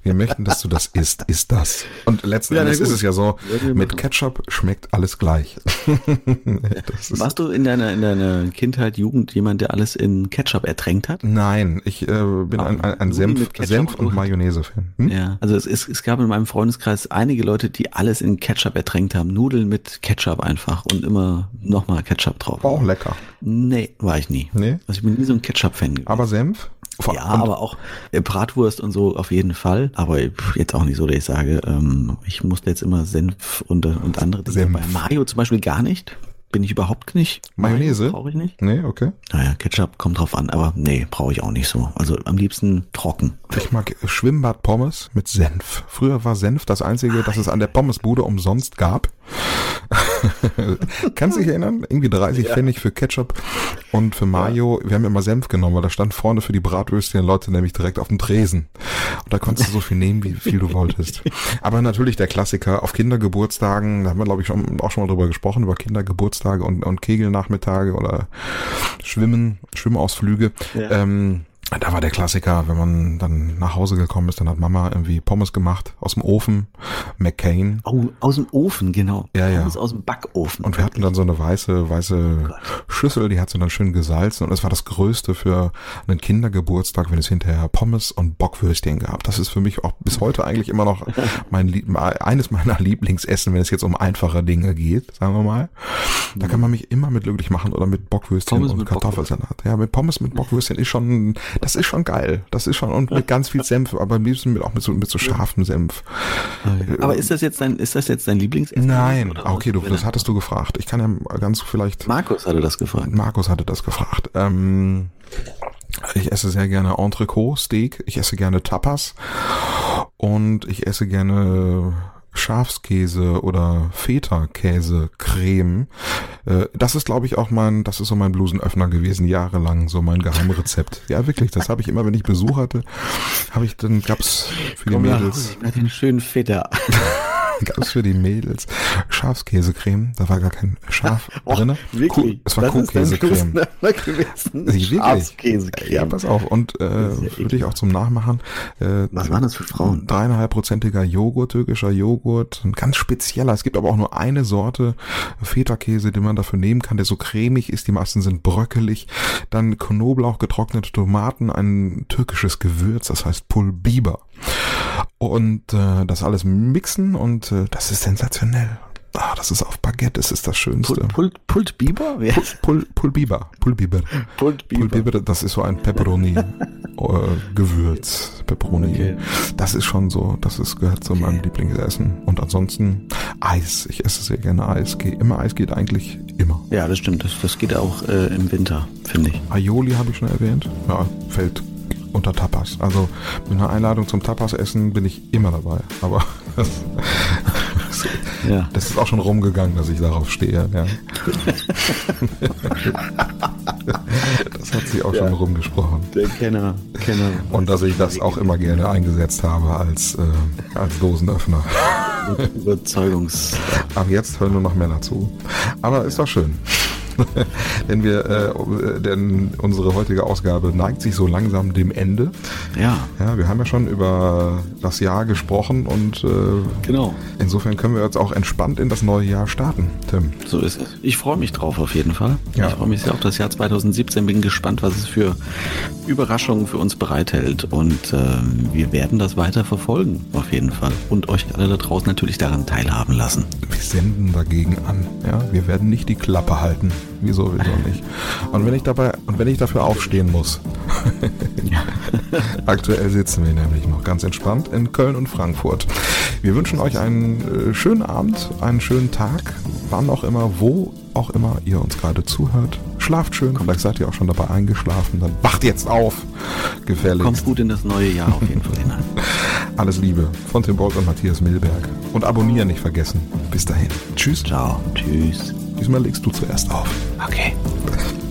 Wir möchten, dass du das isst. Ist das. Und letzten ja, Endes ist es ja so, mit Ketchup schmeckt alles gleich. Warst du in deiner, in deiner Kindheit, Jugend jemand, der alles in Ketchup ertränkt hat? Nein, ich äh, bin ein, ein, ein Senf, Senf und Mayonnaise-Fan. Hm? Ja, also es, es, es gab in meinem Freundeskreis einige Leute, die alles in Ketchup ertränkt haben. Nudeln mit Ketchup einfach und immer nochmal Ketchup drauf. War auch lecker. Nee, war ich nie. Nee? Also ich bin nie so ein Ketchup-Fan gewesen. Aber Senf? ja, aber auch äh, Bratwurst und so auf jeden Fall. Aber jetzt auch nicht so, dass ich sage, ähm, ich musste jetzt immer Senf und, und andere Dinge. Senf. Bei Mario zum Beispiel gar nicht bin ich überhaupt nicht. Mayonnaise? Brauche ich nicht. Nee, okay. Naja, Ketchup kommt drauf an, aber nee, brauche ich auch nicht so. Also am liebsten trocken. Ich mag Schwimmbad-Pommes mit Senf. Früher war Senf das einzige, das es an der Pommesbude umsonst gab. Kannst du dich erinnern? Irgendwie 30 ja. Pfennig für Ketchup und für Mayo. Wir haben immer Senf genommen, weil da stand vorne für die Bratwürstchen Leute nämlich direkt auf dem Tresen. Und da konntest du so viel nehmen, wie viel du wolltest. Aber natürlich der Klassiker auf Kindergeburtstagen, da haben wir glaube ich schon, auch schon mal drüber gesprochen, über Kindergeburtstage und, und Kegelnachmittage oder Schwimmen, Schwimmausflüge. Ja. Ähm, da war der Klassiker, wenn man dann nach Hause gekommen ist, dann hat Mama irgendwie Pommes gemacht aus dem Ofen, McCain. Oh, aus dem Ofen, genau. Ja, ja. Pommes aus dem Backofen. Und wir hatten dann so eine weiße, weiße oh Schüssel, die hat sie dann schön gesalzen und es war das Größte für einen Kindergeburtstag, wenn es hinterher Pommes und Bockwürstchen gab. Das ist für mich auch bis heute eigentlich immer noch mein eines meiner Lieblingsessen, wenn es jetzt um einfache Dinge geht, sagen wir mal. Da kann man mich immer mit glücklich machen oder mit Bockwürstchen Pommes und Kartoffelsalat. Ja, mit Pommes mit Bockwürstchen ist schon das ist schon geil. Das ist schon, und mit ganz viel Senf, aber am liebsten mit, auch mit so, mit so scharfem Senf. Aber ist das jetzt dein, ist das jetzt dein Lieblingsessen? Nein. Ah, okay, du, das hattest du gefragt. Ich kann ja ganz vielleicht. Markus hatte das gefragt. Markus hatte das gefragt. Ähm, ich esse sehr gerne Entrecot, Steak. Ich esse gerne Tapas. Und ich esse gerne Schafskäse oder Feta-Käse-Creme. Äh, das ist, glaube ich, auch mein, das ist so mein Blusenöffner gewesen, jahrelang, so mein Geheimrezept. Ja, wirklich, das habe ich immer, wenn ich Besuch hatte, habe ich, dann gab's für die Mädels. Nach, den schönen Feta. gab es für die Mädels Schafskäsecreme. Da war gar kein Schaf oh, drin. Wirklich? es war Kuhkäsecreme. Schafskäsecreme. Ja, pass auf. Und äh, würde ich auch zum Nachmachen. Äh, Was waren das für Frauen? Dreieinhalbprozentiger Joghurt, türkischer Joghurt. Ein ganz spezieller. Es gibt aber auch nur eine Sorte Feta-Käse, den man dafür nehmen kann, der so cremig ist. Die meisten sind bröckelig. Dann Knoblauch, getrocknete Tomaten, ein türkisches Gewürz, das heißt Pulbiber und äh, das alles mixen und äh, das ist sensationell. Ah, das ist auf Baguette, das ist das Schönste. Pult, Pult, Pult Biber? Pul, Pul, Pulbiber. Pulbiber. Pulbiber. Pulbiber, das ist so ein Pepperoni-Gewürz. Äh, Pepperoni. Okay. Das ist schon so, das ist, gehört zu meinem Lieblingsessen. Und ansonsten Eis. Ich esse sehr gerne Eis. Immer Eis geht eigentlich immer. Ja, das stimmt. Das, das geht auch äh, im Winter, finde ich. Aioli habe ich schon erwähnt. Ja, fällt unter Tapas. Also mit einer Einladung zum Tapas-Essen bin ich immer dabei. Aber das, ja. das ist auch schon rumgegangen, dass ich darauf stehe. Ja. das hat sich auch ja. schon rumgesprochen. Der Kenner, Kenner. Und dass ich das auch immer gerne eingesetzt habe als, äh, als Dosenöffner. Überzeugungs. Ab jetzt hören wir noch mehr dazu. Aber ist doch schön. denn wir, äh, denn unsere heutige Ausgabe neigt sich so langsam dem Ende. Ja. Ja, wir haben ja schon über das Jahr gesprochen und äh, genau. insofern können wir jetzt auch entspannt in das neue Jahr starten, Tim. So ist es. Ich freue mich drauf auf jeden Fall. Ja. Ich freue mich sehr auf das Jahr 2017. Bin gespannt, was es für Überraschungen für uns bereithält und äh, wir werden das weiter verfolgen auf jeden Fall und euch alle da draußen natürlich daran teilhaben lassen. Wir senden dagegen an. Ja, wir werden nicht die Klappe halten. Wieso, wieso nicht? Und wenn ich dabei, und wenn ich dafür aufstehen muss. Aktuell sitzen wir nämlich noch ganz entspannt in Köln und Frankfurt. Wir wünschen euch einen äh, schönen Abend, einen schönen Tag, wann auch immer, wo auch immer ihr uns gerade zuhört. Schlaft schön, vielleicht seid ihr auch schon dabei eingeschlafen, dann wacht jetzt auf. Gefährlich. Kommt gut in das neue Jahr auf jeden Fall hinein. Alles Liebe von Tim Bolt und Matthias Milberg. Und abonnieren nicht vergessen. Bis dahin. Tschüss. Ciao. Tschüss. Diesmal legst du zuerst auf. Okay.